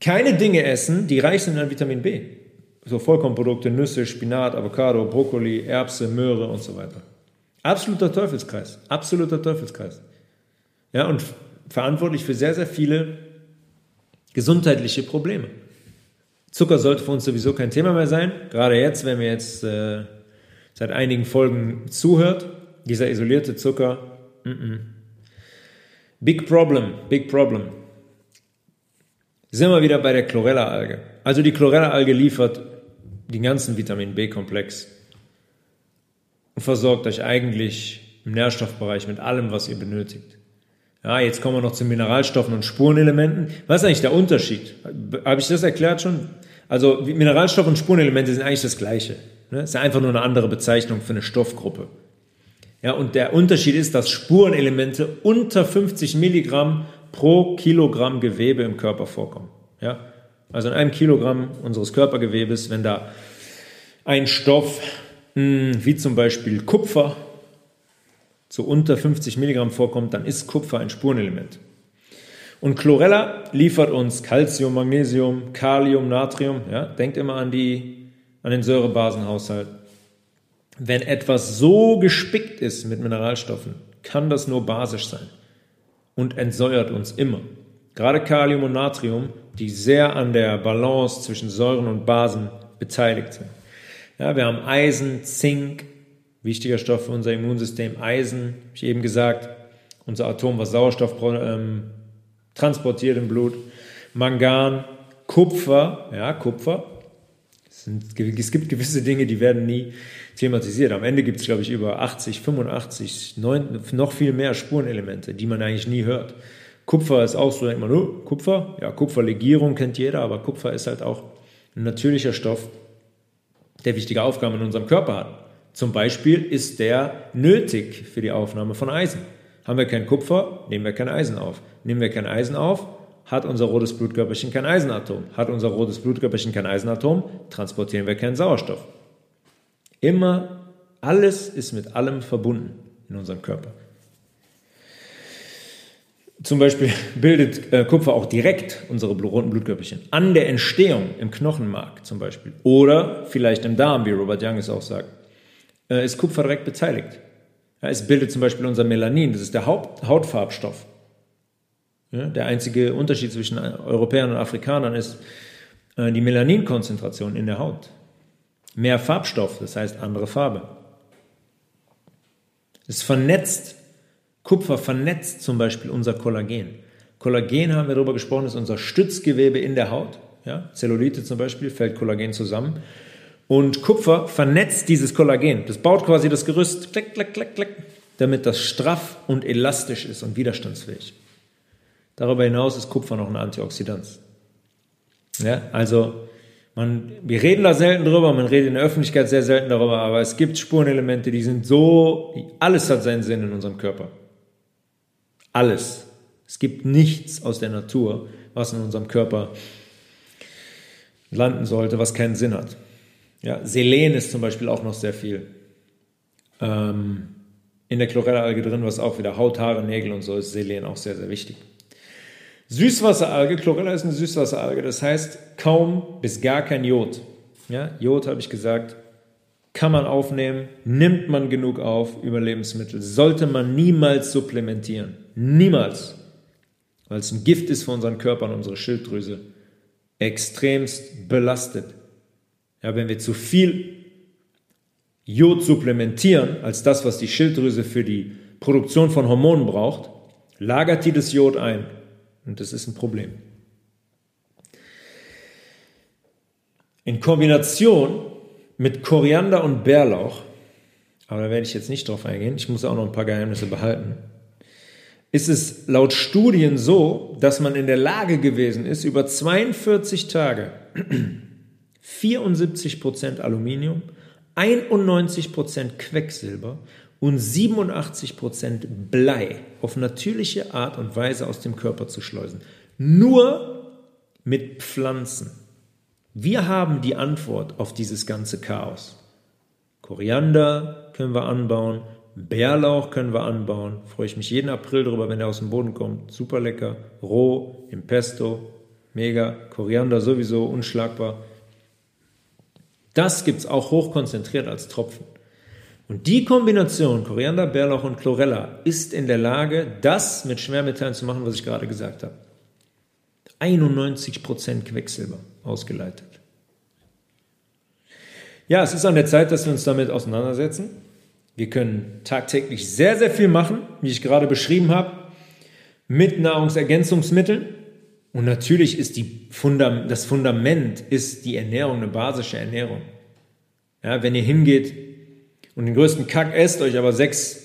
S1: keine Dinge essen, die reich sind an Vitamin B. So Vollkornprodukte, Nüsse, Spinat, Avocado, Brokkoli, Erbse, Möhre und so weiter. Absoluter Teufelskreis. Absoluter Teufelskreis. Ja, und verantwortlich für sehr, sehr viele gesundheitliche Probleme. Zucker sollte für uns sowieso kein Thema mehr sein. Gerade jetzt, wenn wir jetzt äh, seit einigen Folgen zuhört. Dieser isolierte Zucker, mm -mm. big problem, big problem. Sind wir wieder bei der Chlorella-Alge. Also die Chlorella-Alge liefert den ganzen Vitamin B-Komplex und versorgt euch eigentlich im Nährstoffbereich mit allem, was ihr benötigt. Ja, jetzt kommen wir noch zu Mineralstoffen und Spurenelementen. Was ist eigentlich der Unterschied? Habe ich das erklärt schon? Also Mineralstoffe und Spurenelemente sind eigentlich das Gleiche. Ne? Ist ja einfach nur eine andere Bezeichnung für eine Stoffgruppe. Ja, und der Unterschied ist, dass Spurenelemente unter 50 Milligramm pro Kilogramm Gewebe im Körper vorkommen. Ja, also in einem Kilogramm unseres Körpergewebes, wenn da ein Stoff hm, wie zum Beispiel Kupfer zu unter 50 Milligramm vorkommt, dann ist Kupfer ein Spurenelement. Und Chlorella liefert uns Calcium, Magnesium, Kalium, Natrium. Ja, denkt immer an die an den Säurebasenhaushalt. Wenn etwas so gespickt ist mit Mineralstoffen, kann das nur basisch sein und entsäuert uns immer. Gerade Kalium und Natrium, die sehr an der Balance zwischen Säuren und Basen beteiligt sind. Ja, wir haben Eisen, Zink, wichtiger Stoff für unser Immunsystem, Eisen, habe ich eben gesagt, unser Atom, was Sauerstoff ähm, transportiert im Blut, Mangan, Kupfer, ja, Kupfer, es gibt gewisse Dinge, die werden nie thematisiert. Am Ende gibt es, glaube ich, über 80, 85, 9, noch viel mehr Spurenelemente, die man eigentlich nie hört. Kupfer ist auch so, denkt man, oh, Kupfer, ja, Kupferlegierung kennt jeder, aber Kupfer ist halt auch ein natürlicher Stoff, der wichtige Aufgaben in unserem Körper hat. Zum Beispiel ist der nötig für die Aufnahme von Eisen. Haben wir kein Kupfer, nehmen wir kein Eisen auf. Nehmen wir kein Eisen auf, hat unser rotes Blutkörperchen kein Eisenatom. Hat unser rotes Blutkörperchen kein Eisenatom, transportieren wir keinen Sauerstoff. Immer, alles ist mit allem verbunden in unserem Körper. Zum Beispiel *laughs* bildet äh, Kupfer auch direkt unsere roten Blutkörperchen an der Entstehung im Knochenmark zum Beispiel oder vielleicht im Darm, wie Robert Young es auch sagt, äh, ist Kupfer direkt beteiligt. Es bildet zum Beispiel unser Melanin, das ist der Haupt Hautfarbstoff. Ja, der einzige Unterschied zwischen Europäern und Afrikanern ist äh, die Melaninkonzentration in der Haut. Mehr Farbstoff, das heißt andere Farbe. Es vernetzt, Kupfer vernetzt zum Beispiel unser Kollagen. Kollagen haben wir darüber gesprochen, ist unser Stützgewebe in der Haut. Ja, Zellulite zum Beispiel fällt Kollagen zusammen. Und Kupfer vernetzt dieses Kollagen. Das baut quasi das Gerüst, klick, klick, klick, klick, damit das straff und elastisch ist und widerstandsfähig. Darüber hinaus ist Kupfer noch ein Antioxidant. Ja, also Man, wir reden da selten drüber, man redet in der Öffentlichkeit sehr selten darüber, aber es gibt Spurenelemente, die sind so, alles hat seinen Sinn in unserem Körper. Alles. Es gibt nichts aus der Natur, was in unserem Körper landen sollte, was keinen Sinn hat. Ja, Selen ist zum Beispiel auch noch sehr viel ähm, in der Chlorella-Alge drin, was auch wieder Haut, Haare, Nägel und so ist Selen auch sehr, sehr wichtig. Süßwasseralge, Chlorella ist eine Süßwasseralge, das heißt kaum bis gar kein Jod. Ja, Jod habe ich gesagt, kann man aufnehmen, nimmt man genug auf über Lebensmittel, sollte man niemals supplementieren. Niemals. Weil es ein Gift ist für unseren Körper und unsere Schilddrüse. Extremst belastet. Ja, wenn wir zu viel Jod supplementieren als das, was die Schilddrüse für die Produktion von Hormonen braucht, lagert die das Jod ein und das ist ein Problem. In Kombination mit Koriander und Bärlauch, aber da werde ich jetzt nicht drauf eingehen, ich muss auch noch ein paar Geheimnisse behalten, ist es laut Studien so, dass man in der Lage gewesen ist, über 42 Tage 74% Aluminium, 91% Quecksilber und 87% Blei auf natürliche Art und Weise aus dem Körper zu schleusen. Nur mit Pflanzen. Wir haben die Antwort auf dieses ganze Chaos. Koriander können wir anbauen, Bärlauch können wir anbauen. Freue ich mich jeden April darüber, wenn er aus dem Boden kommt. Super lecker, roh, im Pesto, mega. Koriander sowieso unschlagbar. Das gibt es auch hochkonzentriert als Tropfen. Und die Kombination Koriander, Bärlauch und Chlorella ist in der Lage, das mit Schwermetallen zu machen, was ich gerade gesagt habe. 91% Quecksilber ausgeleitet. Ja, es ist an der Zeit, dass wir uns damit auseinandersetzen. Wir können tagtäglich sehr, sehr viel machen, wie ich gerade beschrieben habe, mit Nahrungsergänzungsmitteln. Und natürlich ist die Fundam das Fundament ist die Ernährung, eine basische Ernährung. Ja, wenn ihr hingeht und den größten Kack esst, euch aber sechs,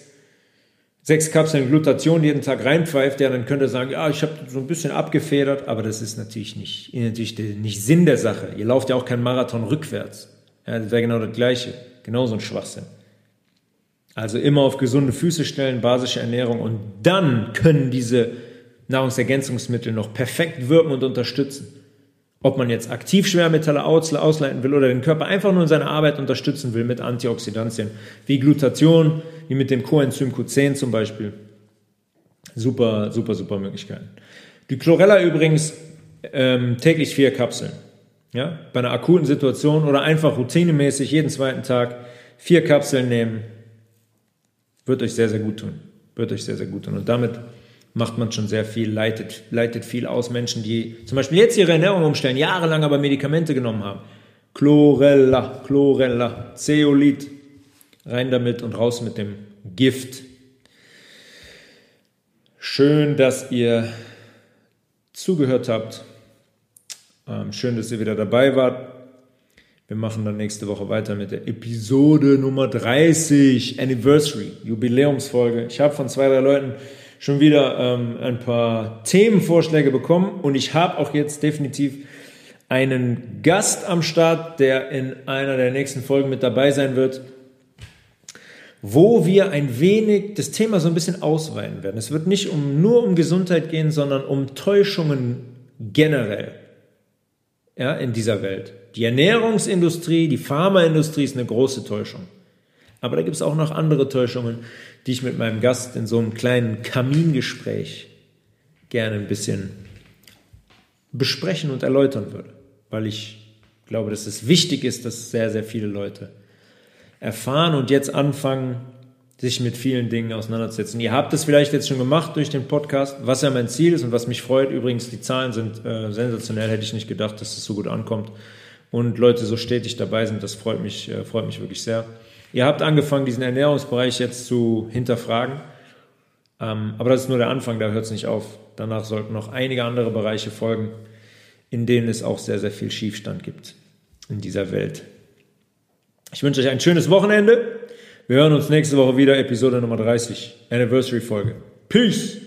S1: sechs Kapseln Glutation jeden Tag reinpfeift, ja, dann könnt ihr sagen, ja, ich habe so ein bisschen abgefedert, aber das ist natürlich nicht, natürlich nicht Sinn der Sache. Ihr lauft ja auch keinen Marathon rückwärts. Ja, das wäre genau das Gleiche. Genauso ein Schwachsinn. Also immer auf gesunde Füße stellen, basische Ernährung und dann können diese Nahrungsergänzungsmittel noch perfekt wirken und unterstützen. Ob man jetzt aktiv Schwermetalle ausleiten will oder den Körper einfach nur in seiner Arbeit unterstützen will mit Antioxidantien, wie Glutation, wie mit dem Coenzym Q10 zum Beispiel. Super, super, super Möglichkeiten. Die Chlorella übrigens ähm, täglich vier Kapseln. Ja, bei einer akuten Situation oder einfach routinemäßig jeden zweiten Tag vier Kapseln nehmen, wird euch sehr, sehr gut tun. Wird euch sehr, sehr gut tun. Und damit macht man schon sehr viel, leitet, leitet viel aus. Menschen, die zum Beispiel jetzt ihre Ernährung umstellen, jahrelang aber Medikamente genommen haben. Chlorella, Chlorella, Zeolit, rein damit und raus mit dem Gift. Schön, dass ihr zugehört habt. Ähm, schön, dass ihr wieder dabei wart. Wir machen dann nächste Woche weiter mit der Episode Nummer 30, Anniversary, Jubiläumsfolge. Ich habe von zwei, drei Leuten schon wieder ähm, ein paar Themenvorschläge bekommen und ich habe auch jetzt definitiv einen Gast am Start, der in einer der nächsten Folgen mit dabei sein wird, wo wir ein wenig das Thema so ein bisschen ausweiten werden. Es wird nicht um, nur um Gesundheit gehen, sondern um Täuschungen generell ja, in dieser Welt. Die Ernährungsindustrie, die Pharmaindustrie ist eine große Täuschung. Aber da gibt es auch noch andere Täuschungen, die ich mit meinem Gast in so einem kleinen Kamingespräch gerne ein bisschen besprechen und erläutern würde. Weil ich glaube, dass es wichtig ist, dass sehr, sehr viele Leute erfahren und jetzt anfangen, sich mit vielen Dingen auseinanderzusetzen. Ihr habt es vielleicht jetzt schon gemacht durch den Podcast, was ja mein Ziel ist und was mich freut. Übrigens, die Zahlen sind äh, sensationell, hätte ich nicht gedacht, dass es so gut ankommt und Leute so stetig dabei sind. Das freut mich, äh, freut mich wirklich sehr. Ihr habt angefangen, diesen Ernährungsbereich jetzt zu hinterfragen. Ähm, aber das ist nur der Anfang, da hört es nicht auf. Danach sollten noch einige andere Bereiche folgen, in denen es auch sehr, sehr viel Schiefstand gibt in dieser Welt. Ich wünsche euch ein schönes Wochenende. Wir hören uns nächste Woche wieder, Episode Nummer 30, Anniversary Folge. Peace!